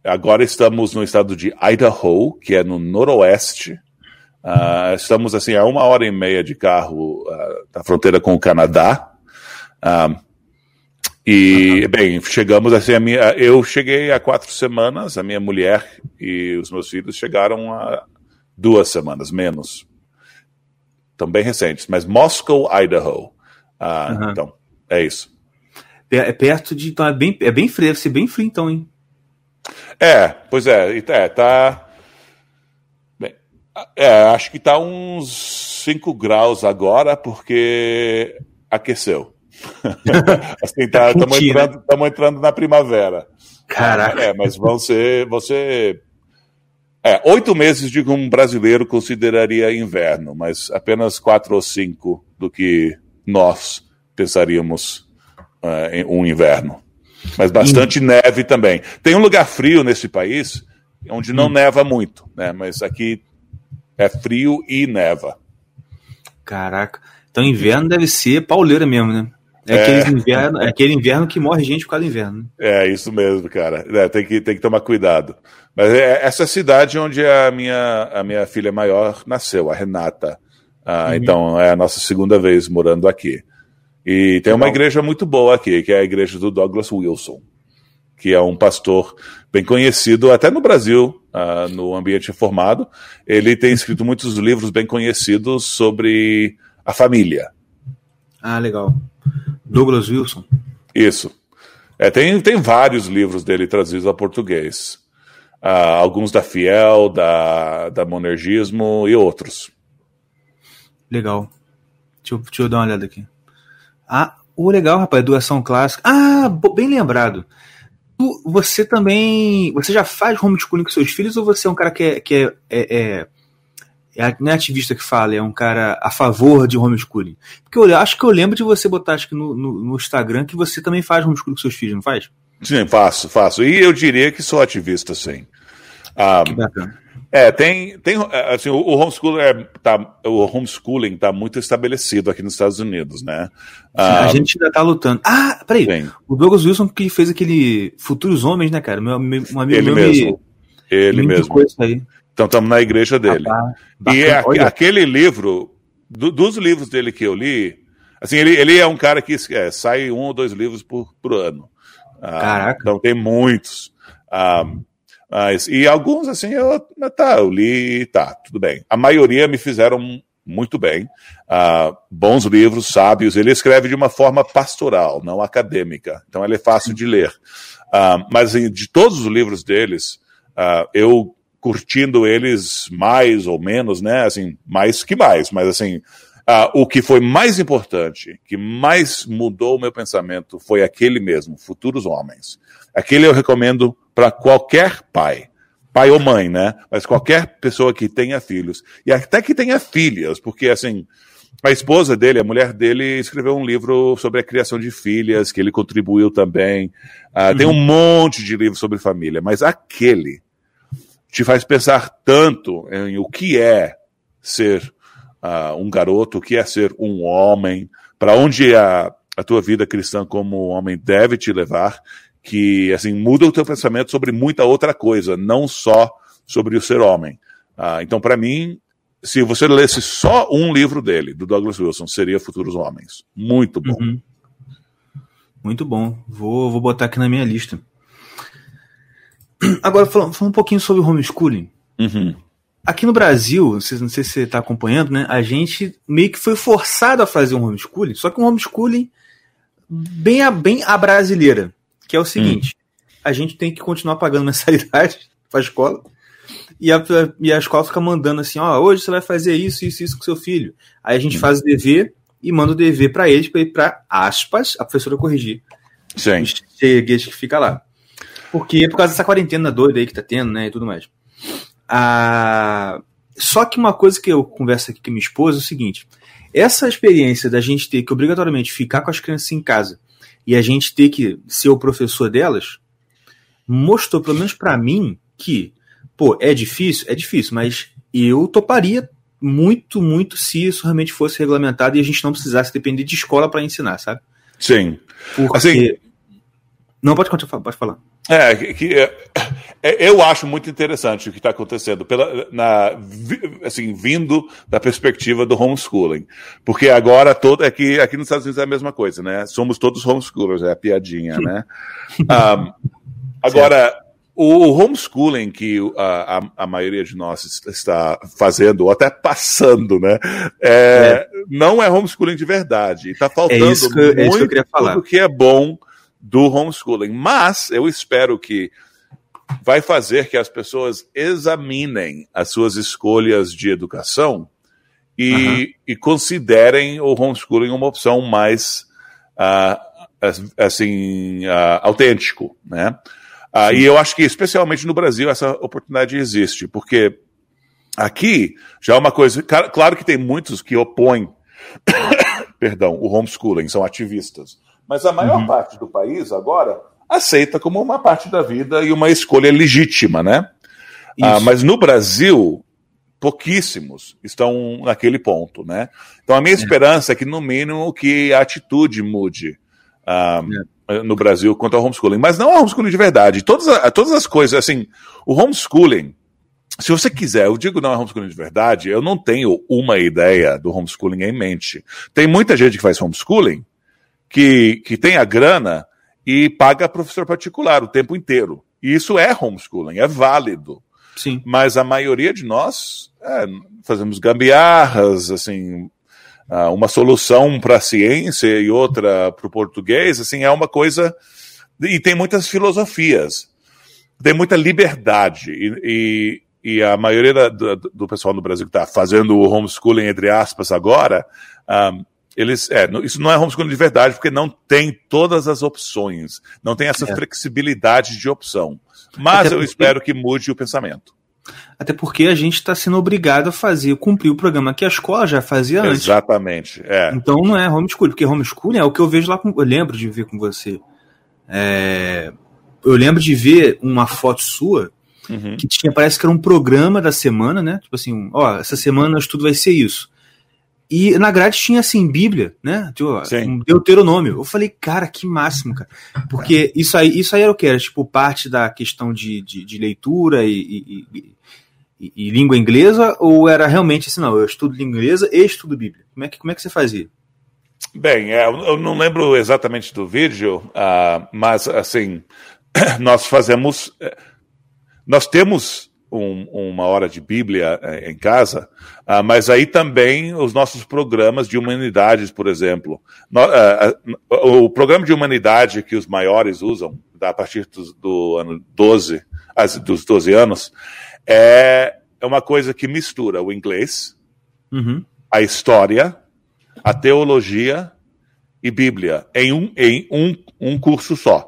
agora estamos no estado de Idaho, que é no noroeste. Ah, estamos assim a uma hora e meia de carro ah, da fronteira com o Canadá. Ah, e bem, chegamos assim a minha, eu cheguei há quatro semanas, a minha mulher e os meus filhos chegaram há duas semanas menos. Estão bem recentes, mas Moscow, Idaho. Ah. Então, é isso. É é perto de. Então é bem, é bem frio, deve ser bem frio, então, hein? É, pois é, tá- é, tá. Bem, é, acho que tá uns 5 graus agora, porque aqueceu. assim, tá, estamos né? entrando, tamo entrando na primavera. Caraca. É, mas vão ser. Você. É, oito meses de que um brasileiro consideraria inverno, mas apenas quatro ou cinco do que nós pensaríamos em um inverno. Mas bastante neve também. Tem um lugar frio nesse país onde não neva muito, né? Mas aqui é frio e neva. Caraca. Então inverno deve ser pauleira mesmo, né? É, É. aquele, inverno, é aquele inverno que morre gente por causa do inverno. né? É isso mesmo, cara. É, tem, que, tem que tomar cuidado. Mas é essa cidade onde a minha, a minha filha maior nasceu, a Renata. Ah, Então é a nossa segunda vez morando aqui. E tem uma igreja muito boa aqui, que é a igreja do Douglas Wilson, que é um pastor bem conhecido até no Brasil, ah, no ambiente formado. Ele tem escrito muitos livros bem conhecidos sobre a família. Ah, legal. Douglas Wilson. Isso. É, tem, tem vários livros dele trazidos a português. Ah, alguns da Fiel, da, da Monergismo e outros. Legal. Deixa eu, deixa eu dar uma olhada aqui. Ah, o legal, rapaz, doação clássica. Ah, bem lembrado. Tu- Você também. Você já faz homeschooling com seus filhos ou você é um cara que é. Que é, é, é- é- não é ativista que fala, é um cara a favor de homeschooling? Porque eu acho que eu lembro de você botar acho que no, no, no Instagram que você também faz homeschooling com seus filhos, não faz? Sim, faço, faço. E eu diria que sou ativista, sim. Ah, Que bacana. é, tem, tem assim, o, homeschooling é, tá, o homeschooling está muito estabelecido aqui nos Estados Unidos, né? Ah, a gente ainda tá lutando. Ah, peraí. sim, O Douglas Wilson que fez aquele Futuros Homens, né, cara? Meu, meu, um amigo ele meu mesmo. me, Ele me mesmo. isso aí. Então estamos na igreja dele. E bacana. é aque- Olha, aquele livro, do- dos livros dele que eu li, assim, ele, ele é um cara que é, sai um ou dois livros por, por ano. Ah, Caraca. Então tem muitos. Ah, mas, e alguns, assim, eu, tá, eu li e tá, tudo bem. A maioria me fizeram muito bem. Ah, bons livros, sábios. Ele escreve de uma forma pastoral, não acadêmica. Então ele é fácil de ler. Ah, mas de todos os livros deles, ah, eu curtindo eles mais ou menos, né? Assim, mais que mais, mas assim, ah, o que foi mais importante, que mais mudou o meu pensamento, foi aquele mesmo, Futuros Homens. Aquele eu recomendo para qualquer pai, pai ou mãe, né? Mas qualquer pessoa que tenha filhos e até que tenha filhas, porque assim. A esposa dele, a mulher dele, escreveu um livro sobre a criação de filhas, que ele contribuiu também. Ah, Tem um monte de livros sobre família, mas aquele te faz pensar tanto em o que é ser ah, um garoto, o que é ser um homem, para onde a, a tua vida cristã como homem deve te levar, que assim muda o teu pensamento sobre muita outra coisa, não só sobre o ser homem. Ah, então, para mim, se você lesse só um livro dele, do Douglas Wilson, seria Futuros Homens. Muito bom. Uhum. Muito bom. Vou, vou botar aqui na minha lista. Agora, falando, falando um pouquinho sobre o homeschooling. Uhum. Aqui no Brasil, não sei, não sei se você está acompanhando, né? A gente meio que foi forçado a fazer um homeschooling, só que um homeschooling bem a, bem a brasileira, que é o seguinte: a gente tem que continuar pagando mensalidade para a escola. E a, e a escola fica mandando assim: ó, hoje você vai fazer isso, isso, isso com seu filho. Aí a gente faz o dever e manda o dever para eles, para aspas, a professora corrigir Sim. os cheguetes que fica lá. Porque é por causa dessa quarentena doida aí que tá tendo, né, e tudo mais. Ah, só que uma coisa que eu converso aqui com minha esposa é o seguinte: essa experiência da gente ter que obrigatoriamente ficar com as crianças em casa e a gente ter que ser o professor delas, mostrou, pelo menos pra mim, que, pô, é difícil? É difícil, mas eu toparia muito, muito se isso realmente fosse regulamentado e a gente não precisasse depender de escola pra ensinar, sabe? Sim. Porque. Assim- não, pode continuar, pode falar. É, que, que, é, é, eu acho muito interessante o que está acontecendo, pela, na, assim, vindo da perspectiva do homeschooling. Porque agora todo. Aqui, aqui nos Estados Unidos é a mesma coisa, né? Somos todos homeschoolers, é a piadinha, né? Um, agora, o homeschooling que a, a, a maioria de nós est- está fazendo, ou até passando, né? É, Não é homeschooling de verdade. Está faltando É que eu- é que tudo que é bom do homeschooling. Mas eu espero que vai fazer que as pessoas examinem as suas escolhas de educação e, e considerem o homeschooling uma opção mais as- assim ah, autêntico, né? Ah, e eu acho que especialmente no Brasil essa oportunidade existe, porque aqui já é uma coisa, claro que tem muitos que opõem, perdão, o homeschooling, são ativistas, mas a maior parte do país agora aceita como uma parte da vida e uma escolha legítima, né? Ah, mas no Brasil, pouquíssimos estão naquele ponto, né? Então a minha esperança é que, no mínimo, que a atitude mude. ah, no Brasil quanto ao homeschooling. Mas não é homeschooling de verdade. Todas, todas as coisas, assim, o homeschooling, se você quiser, eu digo não é homeschooling de verdade, eu não tenho uma ideia do homeschooling em mente. Tem muita gente que faz homeschooling que, que tem a grana e paga professor particular o tempo inteiro. E isso é homeschooling, é válido. Sim. Mas a maioria de nós é, fazemos gambiarras, assim, ah, uma solução para a ciência e outra para o português, assim, é uma coisa. E tem muitas filosofias, tem muita liberdade. E, e, e a maioria da- do, do pessoal no Brasil que está fazendo o homeschooling, entre aspas, agora, ah, eles. É, isso não é homeschooling de verdade, porque não tem todas as opções, não tem essa É. flexibilidade de opção. Mas Até eu porque- espero que mude o pensamento. Até porque a gente está sendo obrigado a fazer, cumprir o programa que a escola já fazia antes. Exatamente. É. Então não é homeschooling, porque homeschooling é o que eu vejo lá com. Eu lembro de ver com você. É, eu lembro de ver uma foto sua Uhum. que tinha, parece que era um programa da semana, né? Tipo assim, ó, essa semana o estudo vai ser isso. E na grade tinha assim, Bíblia, né? Tipo, um Deuteronômio. Eu falei, cara, que máximo, cara. Porque isso aí, isso aí era o que? Era tipo parte da questão de, de, de leitura e, e- e- e- língua inglesa? Ou era realmente assim, não, eu estudo língua inglesa e estudo Bíblia? Como é que, como é que você fazia? Bem, é, eu eu não lembro exatamente do vídeo, ah, mas assim, nós fazemos. eh, Nós temos um- uma hora de Bíblia eh, em casa, ah, mas aí também os nossos programas de humanidades, por exemplo. No- ah, ah, o programa de humanidade que os maiores usam, a partir dos- do, ano 12, as- dos 12 anos, é, é uma coisa que mistura o inglês, Uhum. a história, a teologia e Bíblia em um, em um, um curso só.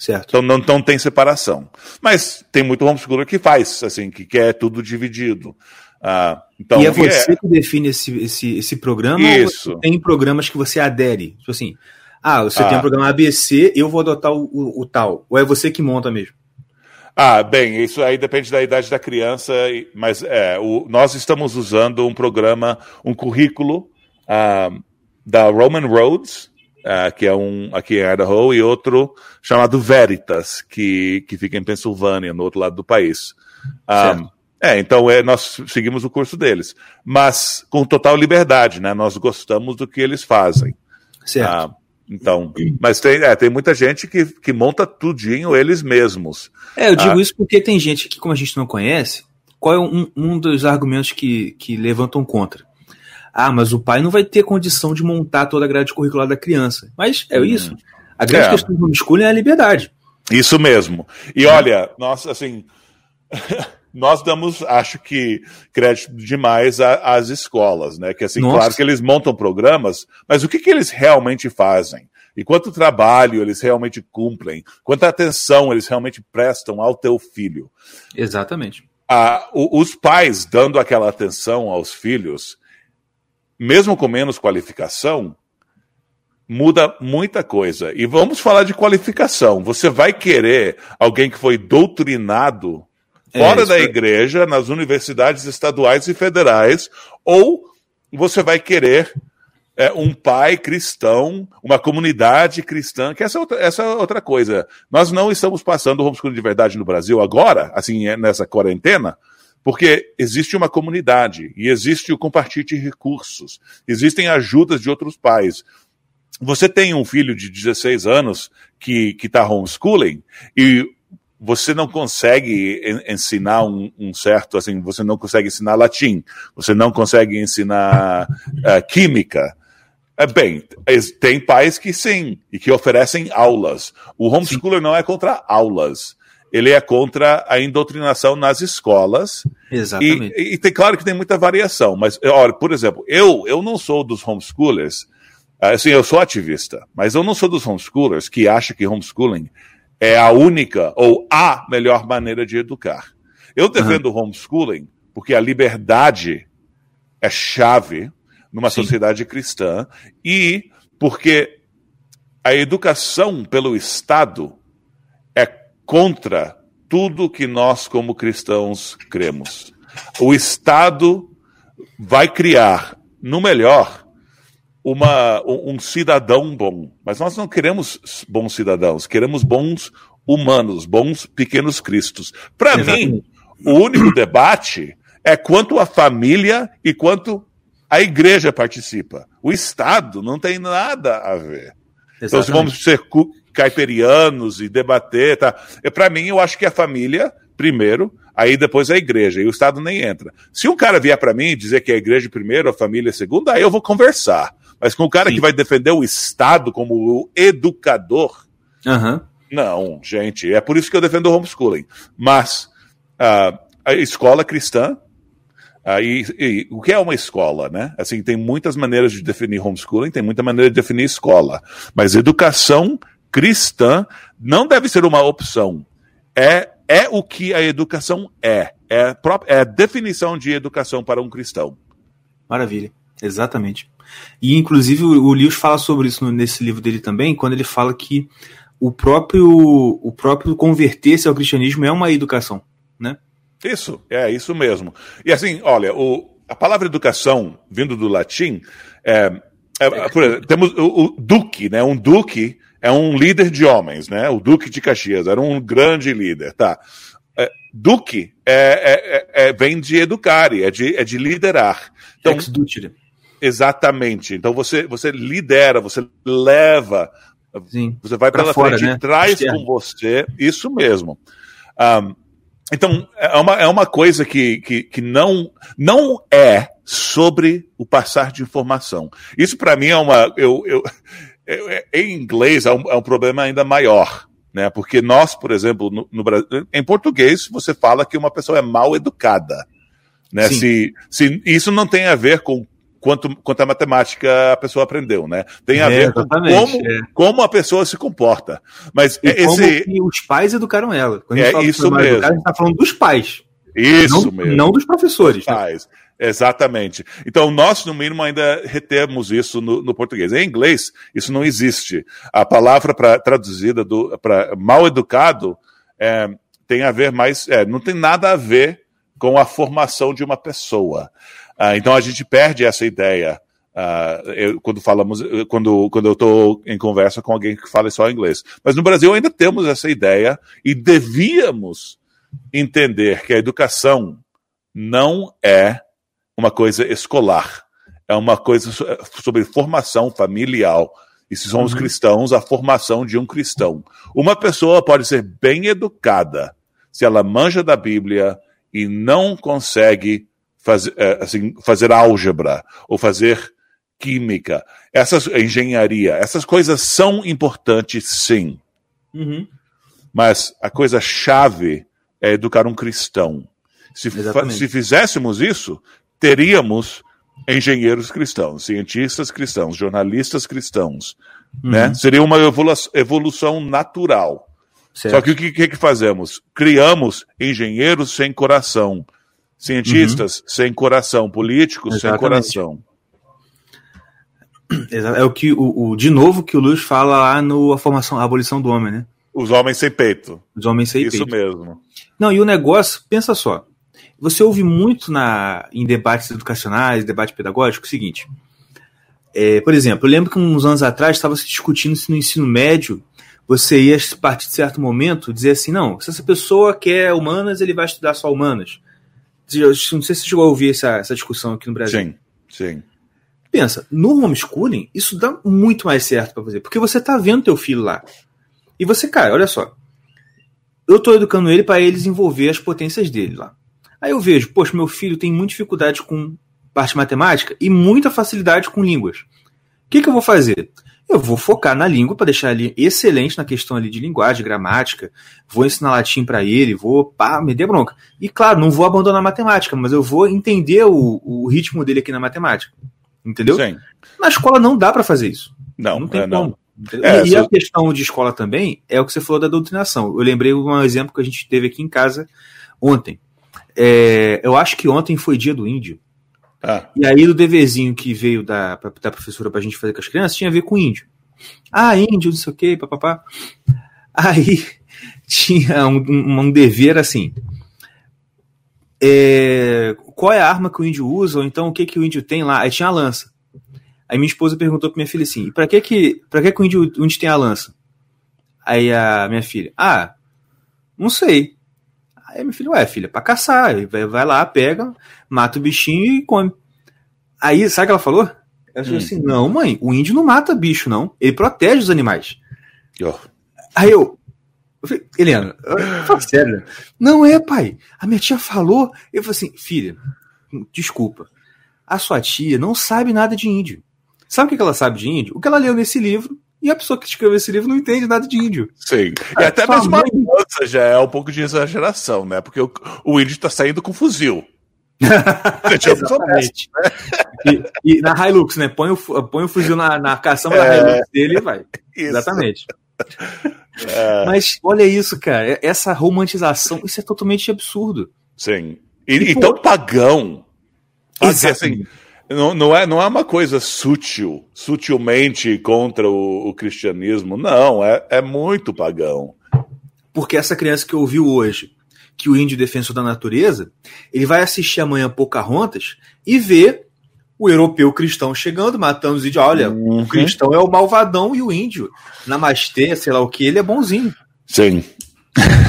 Certo. Então não, não tem separação. Mas tem muito homeschooler que faz, assim, que quer tudo dividido. Ah, então, e é você que define esse, esse, esse programa Isso. ou tem programas que você adere? Tipo assim, ah, você tem Ah. um programa ABC, eu vou adotar o, o- o tal. Ou é você que monta mesmo? Ah, bem, isso aí depende da idade da criança, mas é, o- nós estamos usando um programa, um currículo ah, da Roman Roads, ah, que é um aqui em Idaho, e outro chamado Veritas, que, que fica em Pensilvânia, no outro lado do país. Ah, Certo. é, então é, nós seguimos o curso deles, mas com total liberdade, né? Nós gostamos do que eles fazem. Certo. Ah, então, mas tem, é, tem muita gente que, que monta tudinho eles mesmos. é, eu digo ah. isso porque tem gente que, como a gente não conhece, qual é um, um dos argumentos que, que levantam contra? Ah, mas o pai não vai ter condição de montar toda a grade curricular da criança. Mas é isso. A grande É. questão do homeschooling é a liberdade. Isso mesmo. E olha, nós assim, nós damos, acho que crédito demais às escolas, né? Que assim, Nossa. claro que eles montam programas, mas o que, que eles realmente fazem? E quanto trabalho eles realmente cumprem? Quanta atenção eles realmente prestam ao teu filho? Exatamente. Ah, os pais dando aquela atenção aos filhos, mesmo com menos qualificação, muda muita coisa. E vamos falar de qualificação. Você vai querer alguém que foi doutrinado É, fora isso da é- igreja, nas universidades estaduais e federais, ou você vai querer é, um pai cristão, uma comunidade cristã, que essa é outra, essa é outra coisa. Nós não estamos passando o homeschooling de verdade no Brasil agora, assim, é, nessa quarentena, porque existe uma comunidade e existe o compartilho de recursos, existem ajudas de outros pais. Você tem um filho de 16 anos que está homeschooling e você não consegue en- ensinar um, um certo, assim, você não consegue ensinar latim, você não consegue ensinar eh, química. É, bem, tem pais que sim, e que oferecem aulas. O homeschooler não é contra aulas, ele é contra a indoutrinação nas escolas. Exatamente. E, e tem claro que tem muita variação, mas olha, por exemplo, eu eu não sou dos homeschoolers, assim, eu sou ativista, mas eu não sou dos homeschoolers que acha que homeschooling é a única ou a melhor maneira de educar. Eu defendo o homeschooling porque a liberdade é chave numa Sim. sociedade cristã e porque a educação pelo Estado contra tudo que nós, como cristãos, cremos. O Estado vai criar, no melhor, uma, um, cidadão bom. Mas nós não queremos bons cidadãos, queremos bons humanos, bons pequenos cristos. Para mim, o único debate é quanto a família e quanto a igreja participa. O Estado não tem nada a ver. Exatamente. Então, se vamos ser caiperianos e debater, tá? Para mim, eu acho que a família, primeiro, aí depois a igreja, e o Estado nem entra. Se um cara vier para mim dizer que a igreja primeiro, a família segundo, aí eu vou conversar. Mas com o cara Sim. que vai defender o Estado como o educador, uhum. não, gente, é por isso que eu defendo o homeschooling. Mas uh, a escola cristã, uh, e, e, o que é uma escola, né? Assim, tem muitas maneiras de definir homeschooling, tem muita maneira de definir escola. Mas educação cristã não deve ser uma opção. É, é o que a educação é. É, é a definição de educação para um cristão. Maravilha, exatamente. E inclusive o, Lewis fala sobre isso nesse livro dele também, quando ele fala que o próprio o próprio converter-se ao cristianismo é uma educação, né? Isso, é isso mesmo. E assim, olha, o, a palavra educação, vindo do latim, é, é, exemplo, temos o, o, duque, né? Um duque é um líder de homens, né? O duque de Caxias era um grande líder, tá? É, duque é, é, é vem de educare, é de, é de liderar. Então, Ex -ducere. Exatamente. Então você, você lidera, você leva, Sim. você vai pra pela fora, frente né? e traz com você isso mesmo. Um, então, é uma, é uma coisa que, que, que não, não é sobre o passar de informação. Isso para mim é uma. Eu, eu, eu, em inglês é um, é um problema ainda maior. Né? Porque nós, por exemplo, no, no Brasil, em português, você fala que uma pessoa é mal educada. Né? Se, se isso não tem a ver com quanto, quanto a matemática a pessoa aprendeu, né? Tem a é, ver com como, é. como a pessoa se comporta. Mas e esse. Como os pais educaram ela. Quando a gente é isso mesmo. Educar, a gente está falando dos pais. Isso não, mesmo. Não dos professores. Né? Pais. Exatamente. Então, nós, no mínimo, ainda retemos isso no, no, português. Em inglês, isso não existe. A palavra pra, traduzida para mal educado é, tem a ver mais. É, não tem nada a ver com a formação de uma pessoa. Uh, então a gente perde essa ideia uh, eu, quando falamos, quando, quando eu estou em conversa com alguém que fala só inglês. Mas no Brasil ainda temos essa ideia e devíamos entender que a educação não é uma coisa escolar, é uma coisa sobre formação familiar. E se somos uhum. cristãos, a formação de um cristão. Uma pessoa pode ser bem educada se ela manja da Bíblia e não consegue fazer, é, assim, fazer álgebra ou fazer química, essas engenharia, essas coisas são importantes, sim. Uhum. Mas a coisa chave é educar um cristão. Se, se fizéssemos isso, teríamos engenheiros cristãos, cientistas cristãos, jornalistas cristãos. Uhum. Né? Seria uma evolução natural. Certo. Só que o que, que, que fazemos? Criamos engenheiros sem coração, Cientistas uhum. sem coração, políticos Exatamente. sem coração. É o que o, o, de novo que o Luiz fala lá no a formação, a abolição do homem, né? Os homens sem peito. Os homens sem Isso peito. Isso mesmo. Não, e o negócio, pensa só. Você ouve muito na, em debates educacionais, debate pedagógico, o seguinte. É, por exemplo, eu lembro que uns anos atrás estava se discutindo se no ensino médio você ia, a partir de certo momento, dizer assim: não, se essa pessoa quer humanas, ele vai estudar só humanas. Não sei se você chegou a ouvir essa, essa discussão aqui no Brasil. Sim, sim. Pensa, no homeschooling, isso dá muito mais certo para você, porque você tá vendo teu filho lá. E você, cara, olha só. Eu tô educando ele para ele desenvolver as potências dele lá. Aí eu vejo, poxa, meu filho tem muita dificuldade com parte matemática e muita facilidade com línguas. O que, que eu vou fazer? eu vou focar na língua para deixar ele excelente na questão ali de linguagem, gramática, vou ensinar latim para ele, vou pá, me dê bronca. E claro, não vou abandonar a matemática, mas eu vou entender o, o ritmo dele aqui na matemática. Entendeu? Sim. Na escola não dá para fazer isso. Não, não tem é, como. Não. É, e a questão de escola também é o que você falou da doutrinação. Eu lembrei um exemplo que a gente teve aqui em casa ontem. É, eu acho que ontem foi dia do índio. Ah. E aí o deverzinho que veio da, da professora pra gente fazer com as crianças tinha a ver com índio. Ah, índio, não sei o que, papapá. Aí tinha um, um, um dever assim. É, qual é a arma que o índio usa, ou então o que, que o índio tem lá? Aí tinha a lança. Aí minha esposa perguntou pra minha filha assim: e pra que que, pra que, que o, índio, o índio tem a lança? Aí a minha filha: ah, não sei. Aí minha filha: ué, filha, pra caçar. Aí vai, vai lá, pega, mata o bichinho e come. Aí, sabe o que ela falou? Ela falou Hum. assim: não, mãe, o índio não mata bicho, não. Ele protege os animais. Ó, Aí eu. eu falei, Helena, fala sério. Não é, pai. A minha tia falou. Eu falei assim, filha, desculpa. A sua tia não sabe nada de índio. Sabe o que que ela sabe de índio? O que ela leu nesse livro. E a pessoa que escreveu esse livro não entende nada de índio. Sim. E até mesmo a mãe- lança já é um pouco de exageração, né? Porque o, o índio tá saindo com fuzil. Exatamente. E, e na Hilux, né? Põe o, põe o fuzil na, na caçamba da É. Hilux dele e vai. Isso. Exatamente. É, Mas olha isso, cara. Essa romantização, isso é totalmente absurdo. sim. E, E, e pô- tão pagão. Assim, Exatamente. Não, não, é, não é uma coisa sutil, sutilmente contra o, o cristianismo. Não, é, é muito pagão. Porque essa criança que ouviu hoje que o índio é defensor da natureza, ele vai assistir amanhã Pocahontas e ver o europeu cristão chegando, matando os índios. Olha, Uhum. o cristão é o malvadão e o índio, namastê, sei lá o que, ele é bonzinho. Sim.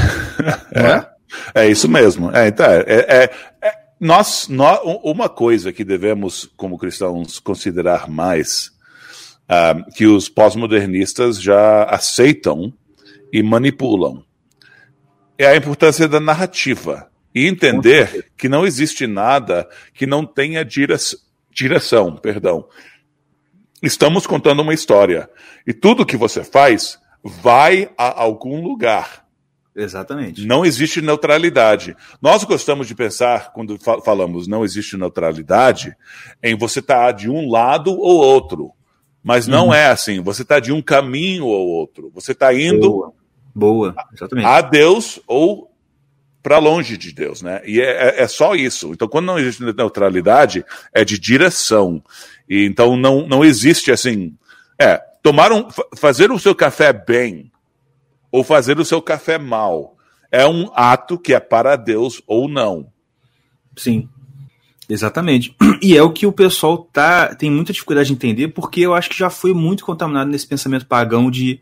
É. É isso mesmo. É, então, é, é- é- nós, nós, uma coisa que devemos, como cristãos, considerar mais, ah, que os pós-modernistas já aceitam e manipulam, é a importância da narrativa. E entender que não existe nada que não tenha dire- direção. Perdão. Estamos contando uma história. E tudo que você faz vai a algum lugar. Exatamente. Não existe neutralidade. Nós gostamos de pensar, quando fa- falamos não existe neutralidade, em você estar de um lado ou outro. Mas não Uhum. é assim. Você está de um caminho ou outro. Você está indo Boa. Boa, exatamente. a Deus ou para longe de Deus, né? E é, é- é só isso. Então, quando não existe neutralidade, é de direção. E então não, não existe assim. É, tomar um, fa- fazer o seu café bem ou fazer o seu café mal é um ato que é para Deus ou não. Sim. Exatamente. E é o que o pessoal tá, tem muita dificuldade de entender, porque eu acho que já foi muito contaminado nesse pensamento pagão de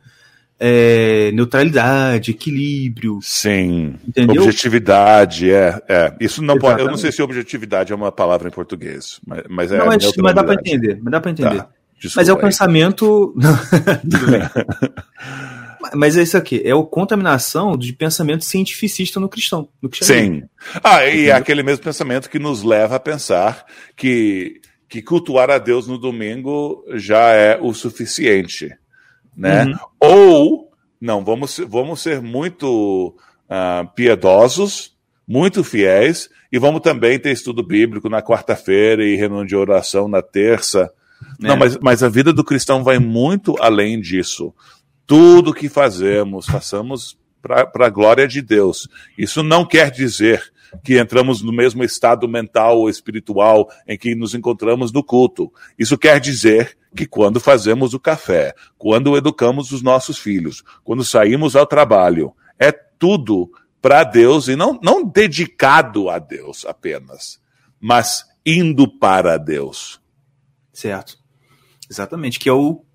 é, neutralidade, equilíbrio, Sim. entendeu? Objetividade, é, é. Isso não pode. Eu não sei se objetividade é uma palavra em português, mas, mas é. Não, mas, mas dá para entender, mas dá para entender. Tá. Desculpa Mas é o pensamento. Tudo bem. Mas é isso aqui, é a contaminação de pensamento cientificista no cristão. No. Sim. Ah, e é aquele mesmo pensamento que nos leva a pensar que, que cultuar a Deus no domingo já é o suficiente, né? Uhum. Ou, não, vamos, ser- vamos ser muito ah, piedosos, muito fiéis, e vamos também ter estudo bíblico na quarta-feira e reunião de oração na terça. Não, É. mas, mas a vida do cristão vai muito além disso. Tudo que fazemos, façamos para a glória de Deus. Isso não quer dizer que entramos no mesmo estado mental ou espiritual em que nos encontramos no culto. Isso quer dizer que quando fazemos o café, quando educamos os nossos filhos, quando saímos ao trabalho, é tudo para Deus e não, não dedicado a Deus apenas, mas indo para Deus. Certo. Exatamente. Que é o.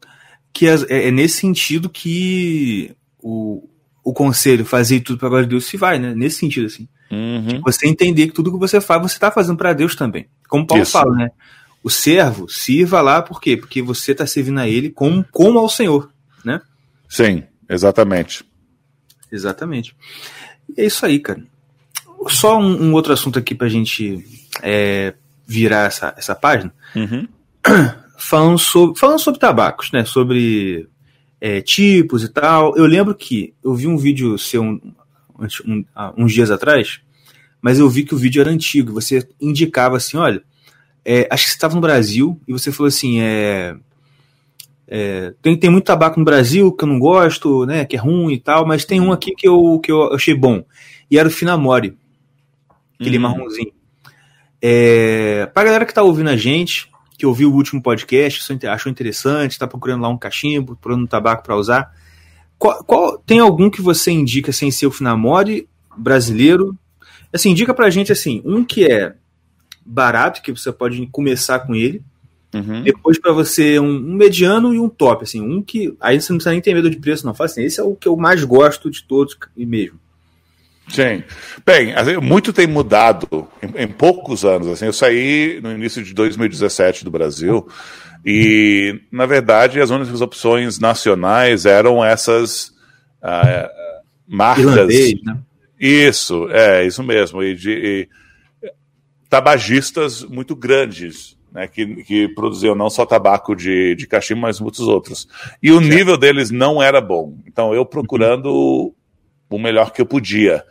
Que é, é nesse sentido que o, o conselho fazer tudo para glória de Deus se vai, né? Nesse sentido, assim. Uhum. Você entender que tudo que você faz, você está fazendo para Deus também. Como Paulo Isso. fala, né? O servo sirva lá, por quê? Porque você está servindo a ele como, como ao Senhor, né? Sim, exatamente. Exatamente. E é isso aí, cara. Só um, um outro assunto aqui pra gente é, virar essa, essa página. Uhum. Falando sobre, falando sobre tabacos, né? Sobre é, tipos e tal. Eu lembro que eu vi um vídeo seu um, um- uns dias atrás, mas eu vi que o vídeo era antigo. Você indicava assim: olha, é, acho que você estava no Brasil e você falou assim: é, é, tem, tem muito tabaco no Brasil que eu não gosto, né? Que é ruim e tal, mas tem um aqui que eu, que eu achei bom. E era o Finamore, aquele Uhum. marronzinho. É, pra galera que tá ouvindo a gente, que ouviu o último podcast, achou inte- achou interessante, tá procurando lá um cachimbo, procurando um tabaco para usar. Qual, qual- tem algum que você indica sem ser o Finamore brasileiro? Assim, indica pra gente assim, um que é barato, que você pode começar com ele, Uhum. Depois para você um, um mediano e um top, assim, um que aí você não precisa nem ter medo de preço, não. Fala assim, esse é o que eu mais gosto de todos e mesmo. Sim. Bem, assim, muito tem mudado em, em, poucos anos. Assim, eu saí no início de 2017 do Brasil e, na verdade, as únicas opções nacionais eram essas uh, marcas. Irlandês, né? Isso, é, isso mesmo. E de e, tabagistas muito grandes, né, que, que produziam não só tabaco de, de cachimbo, mas muitos outros. E o nível deles não era bom. Então, eu procurando o melhor que eu podia.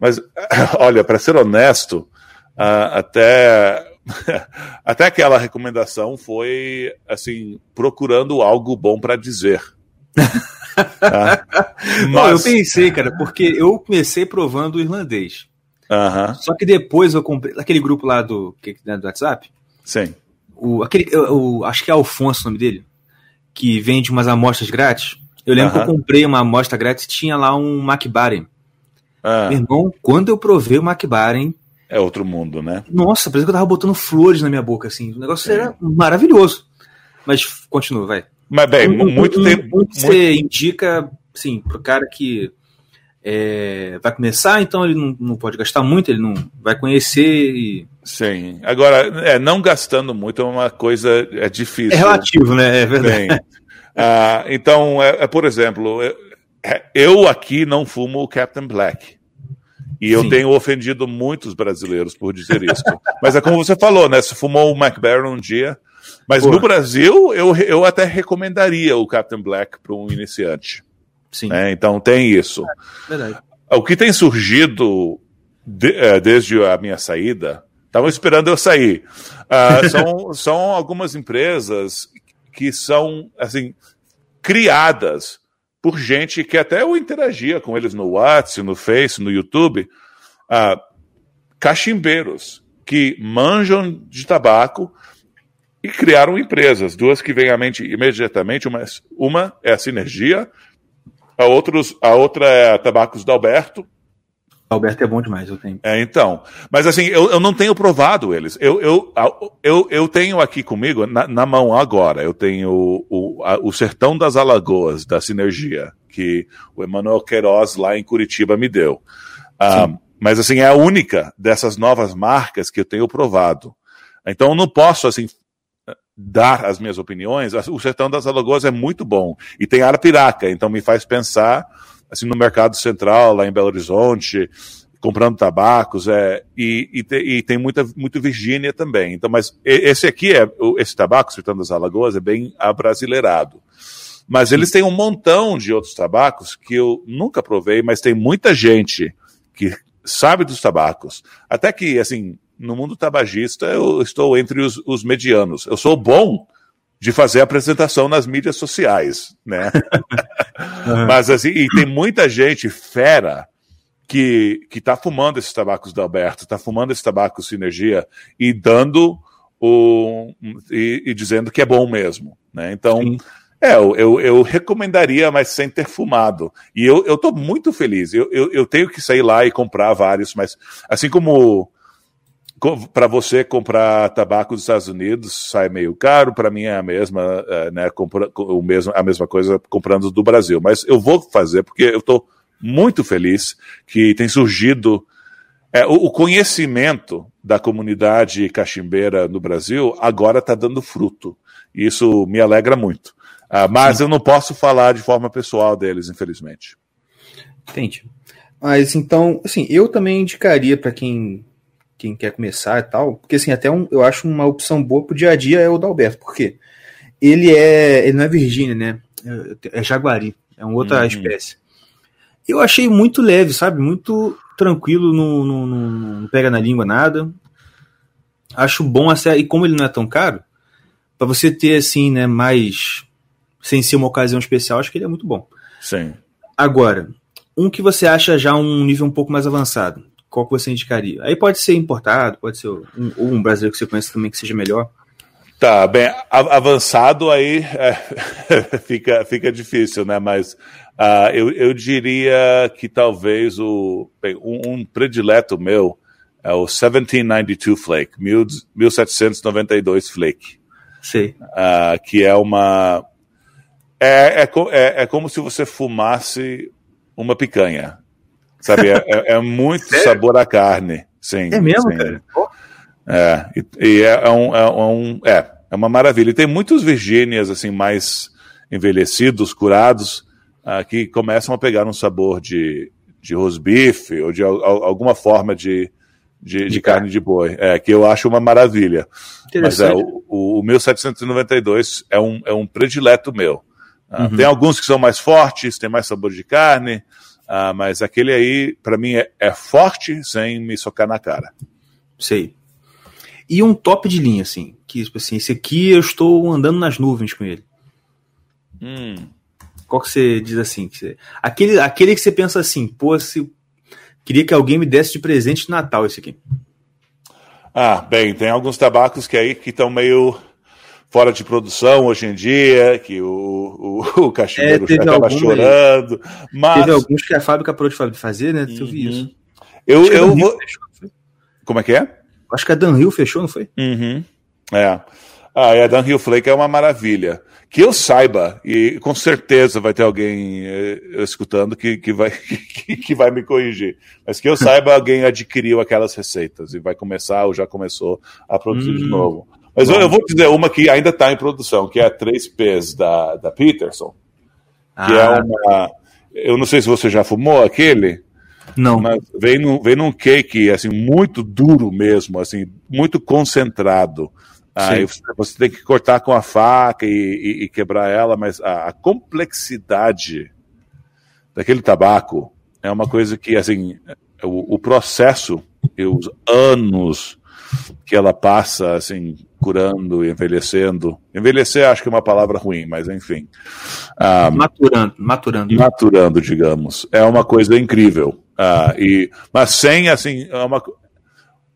Mas, olha, para ser honesto, uh, até até aquela recomendação foi assim procurando algo bom para dizer. tá? Mas... Não, eu pensei, cara, porque eu comecei provando o irlandês. Uhum. Só que depois eu comprei aquele grupo lá do, né, do WhatsApp. Sim. O, aquele, o, acho que é Alfonso o nome dele, que vende umas amostras grátis. Eu lembro uhum. que eu comprei uma amostra grátis e tinha lá um McBaren. Ah. Meu irmão, quando eu provei o McBaren. É outro mundo, né? Nossa, parece que eu tava botando flores na minha boca, assim. O negócio era maravilhoso. Mas continua, vai. Mas bem, um, muito um, tempo. Um muito... Você indica, sim, pro cara que é, vai começar, então ele não, não, pode gastar muito, ele não vai conhecer e. Sim. Agora, é, não gastando muito é uma coisa é difícil. É relativo, né? É verdade. Bem, ah, então, é, é, por exemplo, é, eu aqui não fumo o Captain Black. E eu Sim. tenho ofendido muitos brasileiros por dizer isso. Mas é como você falou, né? Você fumou o McBaron um dia. Mas Porra. no Brasil, eu, eu até recomendaria o Captain Black para um iniciante. Sim. É, então tem isso. É, verdade. O que tem surgido de, é, desde a minha saída, estavam esperando eu sair, uh, são, são algumas empresas que são assim criadas por gente que até eu interagia com eles no WhatsApp, no Face, no YouTube, uh, cachimbeiros que manjam de tabaco e criaram empresas, duas que vêm à mente imediatamente, uma, uma é a Sinergia, a, outros, a outra é a Tabacos da Alberto, Alberto é bom demais, eu tenho. É, então. Mas assim, eu, eu não tenho provado eles. Eu, eu, eu, eu tenho aqui comigo, na, na mão agora, eu tenho o, o, a, o Sertão das Alagoas, da Sinergia, que o Emanuel Queiroz lá em Curitiba me deu. Ah, mas assim, é a única dessas novas marcas que eu tenho provado. Então eu não posso, assim, dar as minhas opiniões. O Sertão das Alagoas é muito bom. E tem Arapiraca, então me faz pensar assim, no mercado central, lá em Belo Horizonte, comprando tabacos, é, e, e, te, e, tem muita, muito Virgínia também. Então, mas esse aqui é, esse tabaco, Sertão das Alagoas, é bem abrasileirado. Mas eles têm um montão de outros tabacos que eu nunca provei, mas tem muita gente que sabe dos tabacos. Até que, assim, no mundo tabagista, eu estou entre os, os medianos. Eu sou bom de fazer apresentação nas mídias sociais, né? Mas assim, e tem muita gente fera que que está fumando esses tabacos da Alberto, está fumando esse tabaco Sinergia e dando o e, e, dizendo que é bom mesmo, né? Então Sim. É, eu, eu, eu, recomendaria, mas sem ter fumado. E eu, eu tô muito feliz. Eu, eu, eu tenho que sair lá e comprar vários, mas assim como para você comprar tabaco dos Estados Unidos sai meio caro, para mim é a mesma, é, né, compra, o mesmo, a mesma coisa comprando do Brasil. Mas eu vou fazer porque eu estou muito feliz que tem surgido é, o, o, conhecimento da comunidade cachimbeira no Brasil agora está dando fruto. E isso me alegra muito. Ah, mas Sim. eu não posso falar de forma pessoal deles, infelizmente. Entendi. Mas então, assim, eu também indicaria para quem quem quer começar e tal, porque assim, até um, eu acho uma opção boa pro dia a dia é o da Alberto, porque ele é, ele não é Virgínia, né? É, é Jaguari, é uma outra uhum. espécie. Eu achei muito leve, sabe? Muito tranquilo, não, não, não, pega na língua nada. Acho bom, assim, e como ele não é tão caro, para você ter assim, né, mais sem ser uma ocasião especial, acho que ele é muito bom. Sim. Agora, um que você acha já um nível um pouco mais avançado qual que você indicaria? Aí pode ser importado, pode ser um, um brasileiro que você conhece também que seja melhor. Tá, bem, avançado aí é, fica, fica difícil, né? Mas uh, eu, eu diria que talvez o, bem, um, um, predileto meu é o 1792 Flake, 1792 Flake. Sei. ah, que é uma. É, é, é, é como se você fumasse uma picanha. Sabe? É, é- é muito Sério? sabor à carne. Sim. É mesmo, sim. cara? É, e, e é, é um, é, um, é, é uma maravilha. E tem muitos Virgínias, assim, mais envelhecidos, curados, ah, que começam a pegar um sabor de, de rosbife ou de al- al- alguma forma de, de, de De carne de boi. É, que eu acho uma maravilha. Mas é, o, o, o 1792 é um, é um predileto meu. Ah, Uhum. Tem alguns que são mais fortes, tem mais sabor de carne, ah, mas aquele aí, para mim, é, é forte sem me socar na cara. Sei. E um top de linha, assim. Que, tipo assim, esse aqui eu estou andando nas nuvens com ele. Hum. Qual que você diz assim? Que você- Aquele, aquele que você pensa assim, pô, se... queria que alguém me desse de presente de Natal esse aqui. Ah, bem, tem alguns tabacos que aí que estão meio fora de produção hoje em dia, que o, o, o cachimbeiro É, chorando, mas Teve alguns que a fábrica parou de fa- de fazer, né? Eu vi Uhum. isso. eu, Acho eu vou... fechou? Como é que é? Acho que a Dan Hill fechou, não foi? Uhum. É. Ah, a Dan Hill Flake é uma maravilha. Que eu saiba, e com certeza vai ter alguém eh, escutando que, que, vai, que, que vai me corrigir, mas que eu saiba, alguém adquiriu aquelas receitas e vai começar ou já começou a produzir de Hum. novo. Mas eu, eu vou dizer uma que ainda está em produção, que é a 3Ps da, da Peterson, que é Ah, uma. Eu não sei se você já fumou aquele, não. mas vem, num, vem num cake assim, muito duro mesmo, assim, muito concentrado. Aí você, você tem que cortar com a faca e, e- e quebrar ela, mas a, a complexidade daquele tabaco é uma coisa que, assim, o, o processo e os anos que ela passa, assim, curando e envelhecendo. Envelhecer acho que é uma palavra ruim, mas enfim. Ah, Maturando, maturando. maturando, digamos. É uma coisa incrível. Ah, e, mas sem, assim, é uma,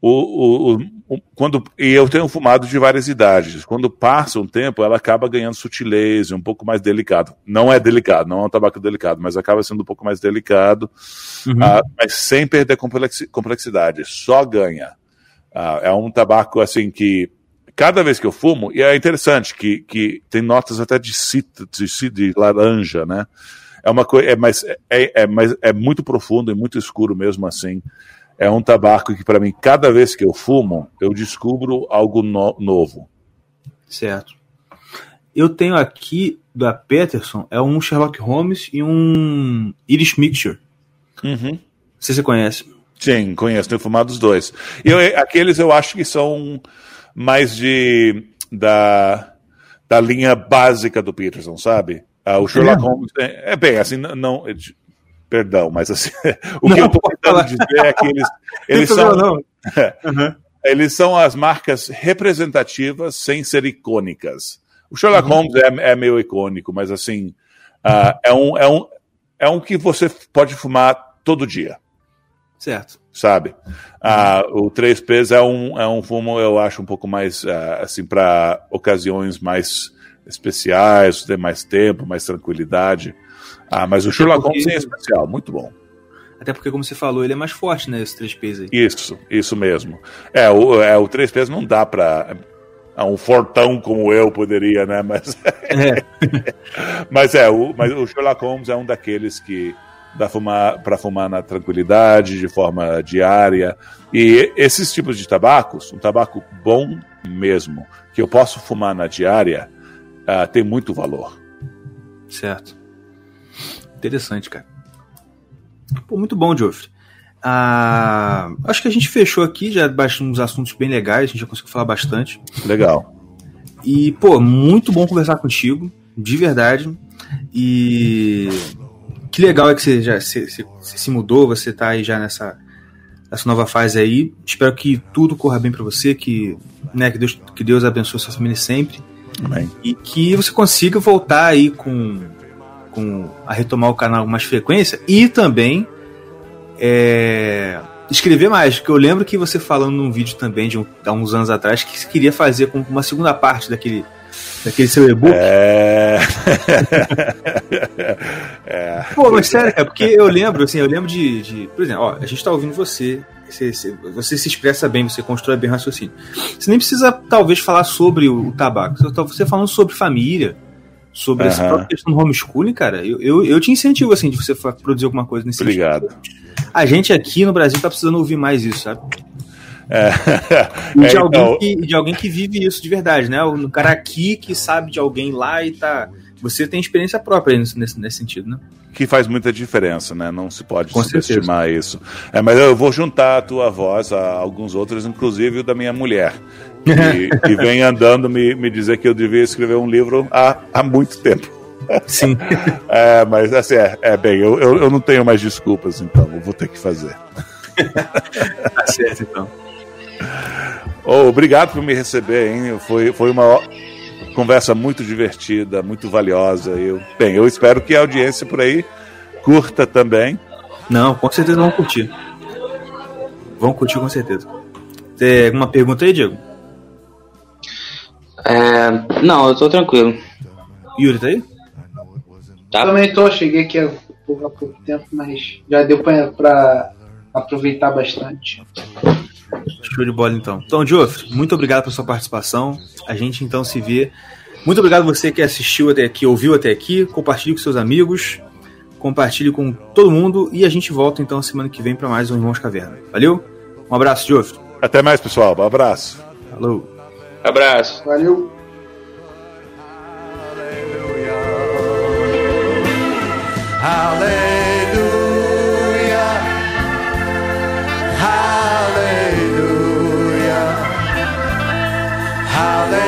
o, o, o- quando, e eu tenho fumado de várias idades. Quando passa um tempo, ela acaba ganhando sutileza, um pouco mais delicado. Não é delicado, não é um tabaco delicado, mas acaba sendo um pouco mais delicado, Uhum. ah, mas sem perder complexi- complexidade. Só ganha. Ah, é um tabaco, assim, que cada vez que eu fumo, e é interessante que, que tem notas até de citra, de, de laranja, né? É uma coisa, é, mas é, é, mas é muito profundo e muito escuro mesmo assim. É um tabaco que, para mim, cada vez que eu fumo, eu descubro algo no- novo. Certo. Eu tenho aqui da Peterson é um Sherlock Holmes e um Irish Mixture. Uhum. Não sei se você conhece. Sim, conheço, tenho fumado os dois. E eu- aqueles eu acho que são mais de da, da linha básica do Peterson, sabe? Ah, o Sherlock mesmo? Holmes é, é bem assim, não, não- é perdão, mas assim, o Não, que eu tô tentando dizer é que eles, eles são Uhum. eles são as marcas representativas sem ser icônicas. O Sherlock Holmes é, é meio icônico, mas assim, ah, é, um, é, um, é um que você pode fumar todo dia, Certo. sabe? Ah, o 3Ps é um, é um fumo, eu acho, um pouco mais, ah, assim, para ocasiões mais especiais, ter mais tempo, mais tranquilidade. Ah, mas o Sherlock porque- Holmes é especial, muito bom. Até porque, como você falou, ele é mais forte, né? Esse 3Ps aí. Isso, isso mesmo. É, o, é, o 3Ps não dá pra. a um fortão como eu poderia, né? Mas, É. mas é, o, mas o Sherlock Holmes é um daqueles que dá fumar para fumar na tranquilidade, de forma diária. E esses tipos de tabacos, um tabaco bom mesmo, que eu posso fumar na diária, ah, tem muito valor. Certo. Interessante, cara. Pô, muito bom, Geoffrey. Ah, acho que a gente fechou aqui, já baixou uns assuntos bem legais, a gente já conseguiu falar bastante. Legal. E, pô, muito bom conversar contigo, de verdade. E que legal é que você já se, se, se mudou, você tá aí já nessa, nessa nova fase aí. Espero que tudo corra bem para você, que, né, que, Deus, que Deus abençoe sua família sempre. Amém. E que você consiga voltar aí com, com a retomar o canal com mais frequência e também é, escrever mais. Porque eu lembro que você falando num vídeo também de um, há uns anos atrás que você queria fazer com uma segunda parte daquele, daquele seu e-book. É... é. Pô, mas sério, cara, porque eu lembro, assim, eu lembro de, de- Por exemplo, ó, a gente tá ouvindo você, você, você, se expressa bem, você constrói bem o raciocínio. Você nem precisa, talvez, falar sobre o, o tabaco. Você, tá- falando sobre família, sobre essa Aham. própria questão do homeschooling, cara, eu, eu, eu te incentivo, assim, de você produzir alguma coisa nesse Obrigado. sentido. A gente aqui no Brasil tá precisando ouvir mais isso, sabe? É. E de, É, alguém então, que, de alguém que vive isso de verdade, né? O cara aqui que sabe de alguém lá e tá. Você tem experiência própria nesse, nesse, nesse sentido, né? que faz muita diferença, né? Não se pode Com subestimar isso. É, mas eu vou juntar a tua voz a alguns outros, inclusive o da minha mulher, que, que vem andando me, me dizer que eu devia escrever um livro há, há muito tempo. Sim. É, mas assim, é, é bem, eu, eu, eu não tenho mais desculpas, então eu vou ter que fazer. tá certo, então. Ô, obrigado por me receber, hein? Foi, foi uma conversa muito divertida, muito valiosa. Eu, bem, eu espero que a audiência por aí curta também. Não, com certeza vão curtir. Vão curtir com certeza. Tem alguma pergunta aí, Diego? É, não, eu tô tranquilo. Yuri, tá aí? Tá? Também tô, cheguei aqui há pouco, há pouco tempo, mas já deu pra, pra aproveitar bastante. Show de bola, então. Então, Geoff, muito obrigado pela sua participação. A gente então se vê. Muito obrigado você que assistiu até aqui, ouviu até aqui. Compartilhe com seus amigos. Compartilhe com todo mundo. E a gente volta então semana que vem para mais um Irmãos Caverna. Valeu? Um abraço, Geoff. Até mais, pessoal. Um abraço. Falou. Abraço. Valeu! Hallelujah. Hallelujah.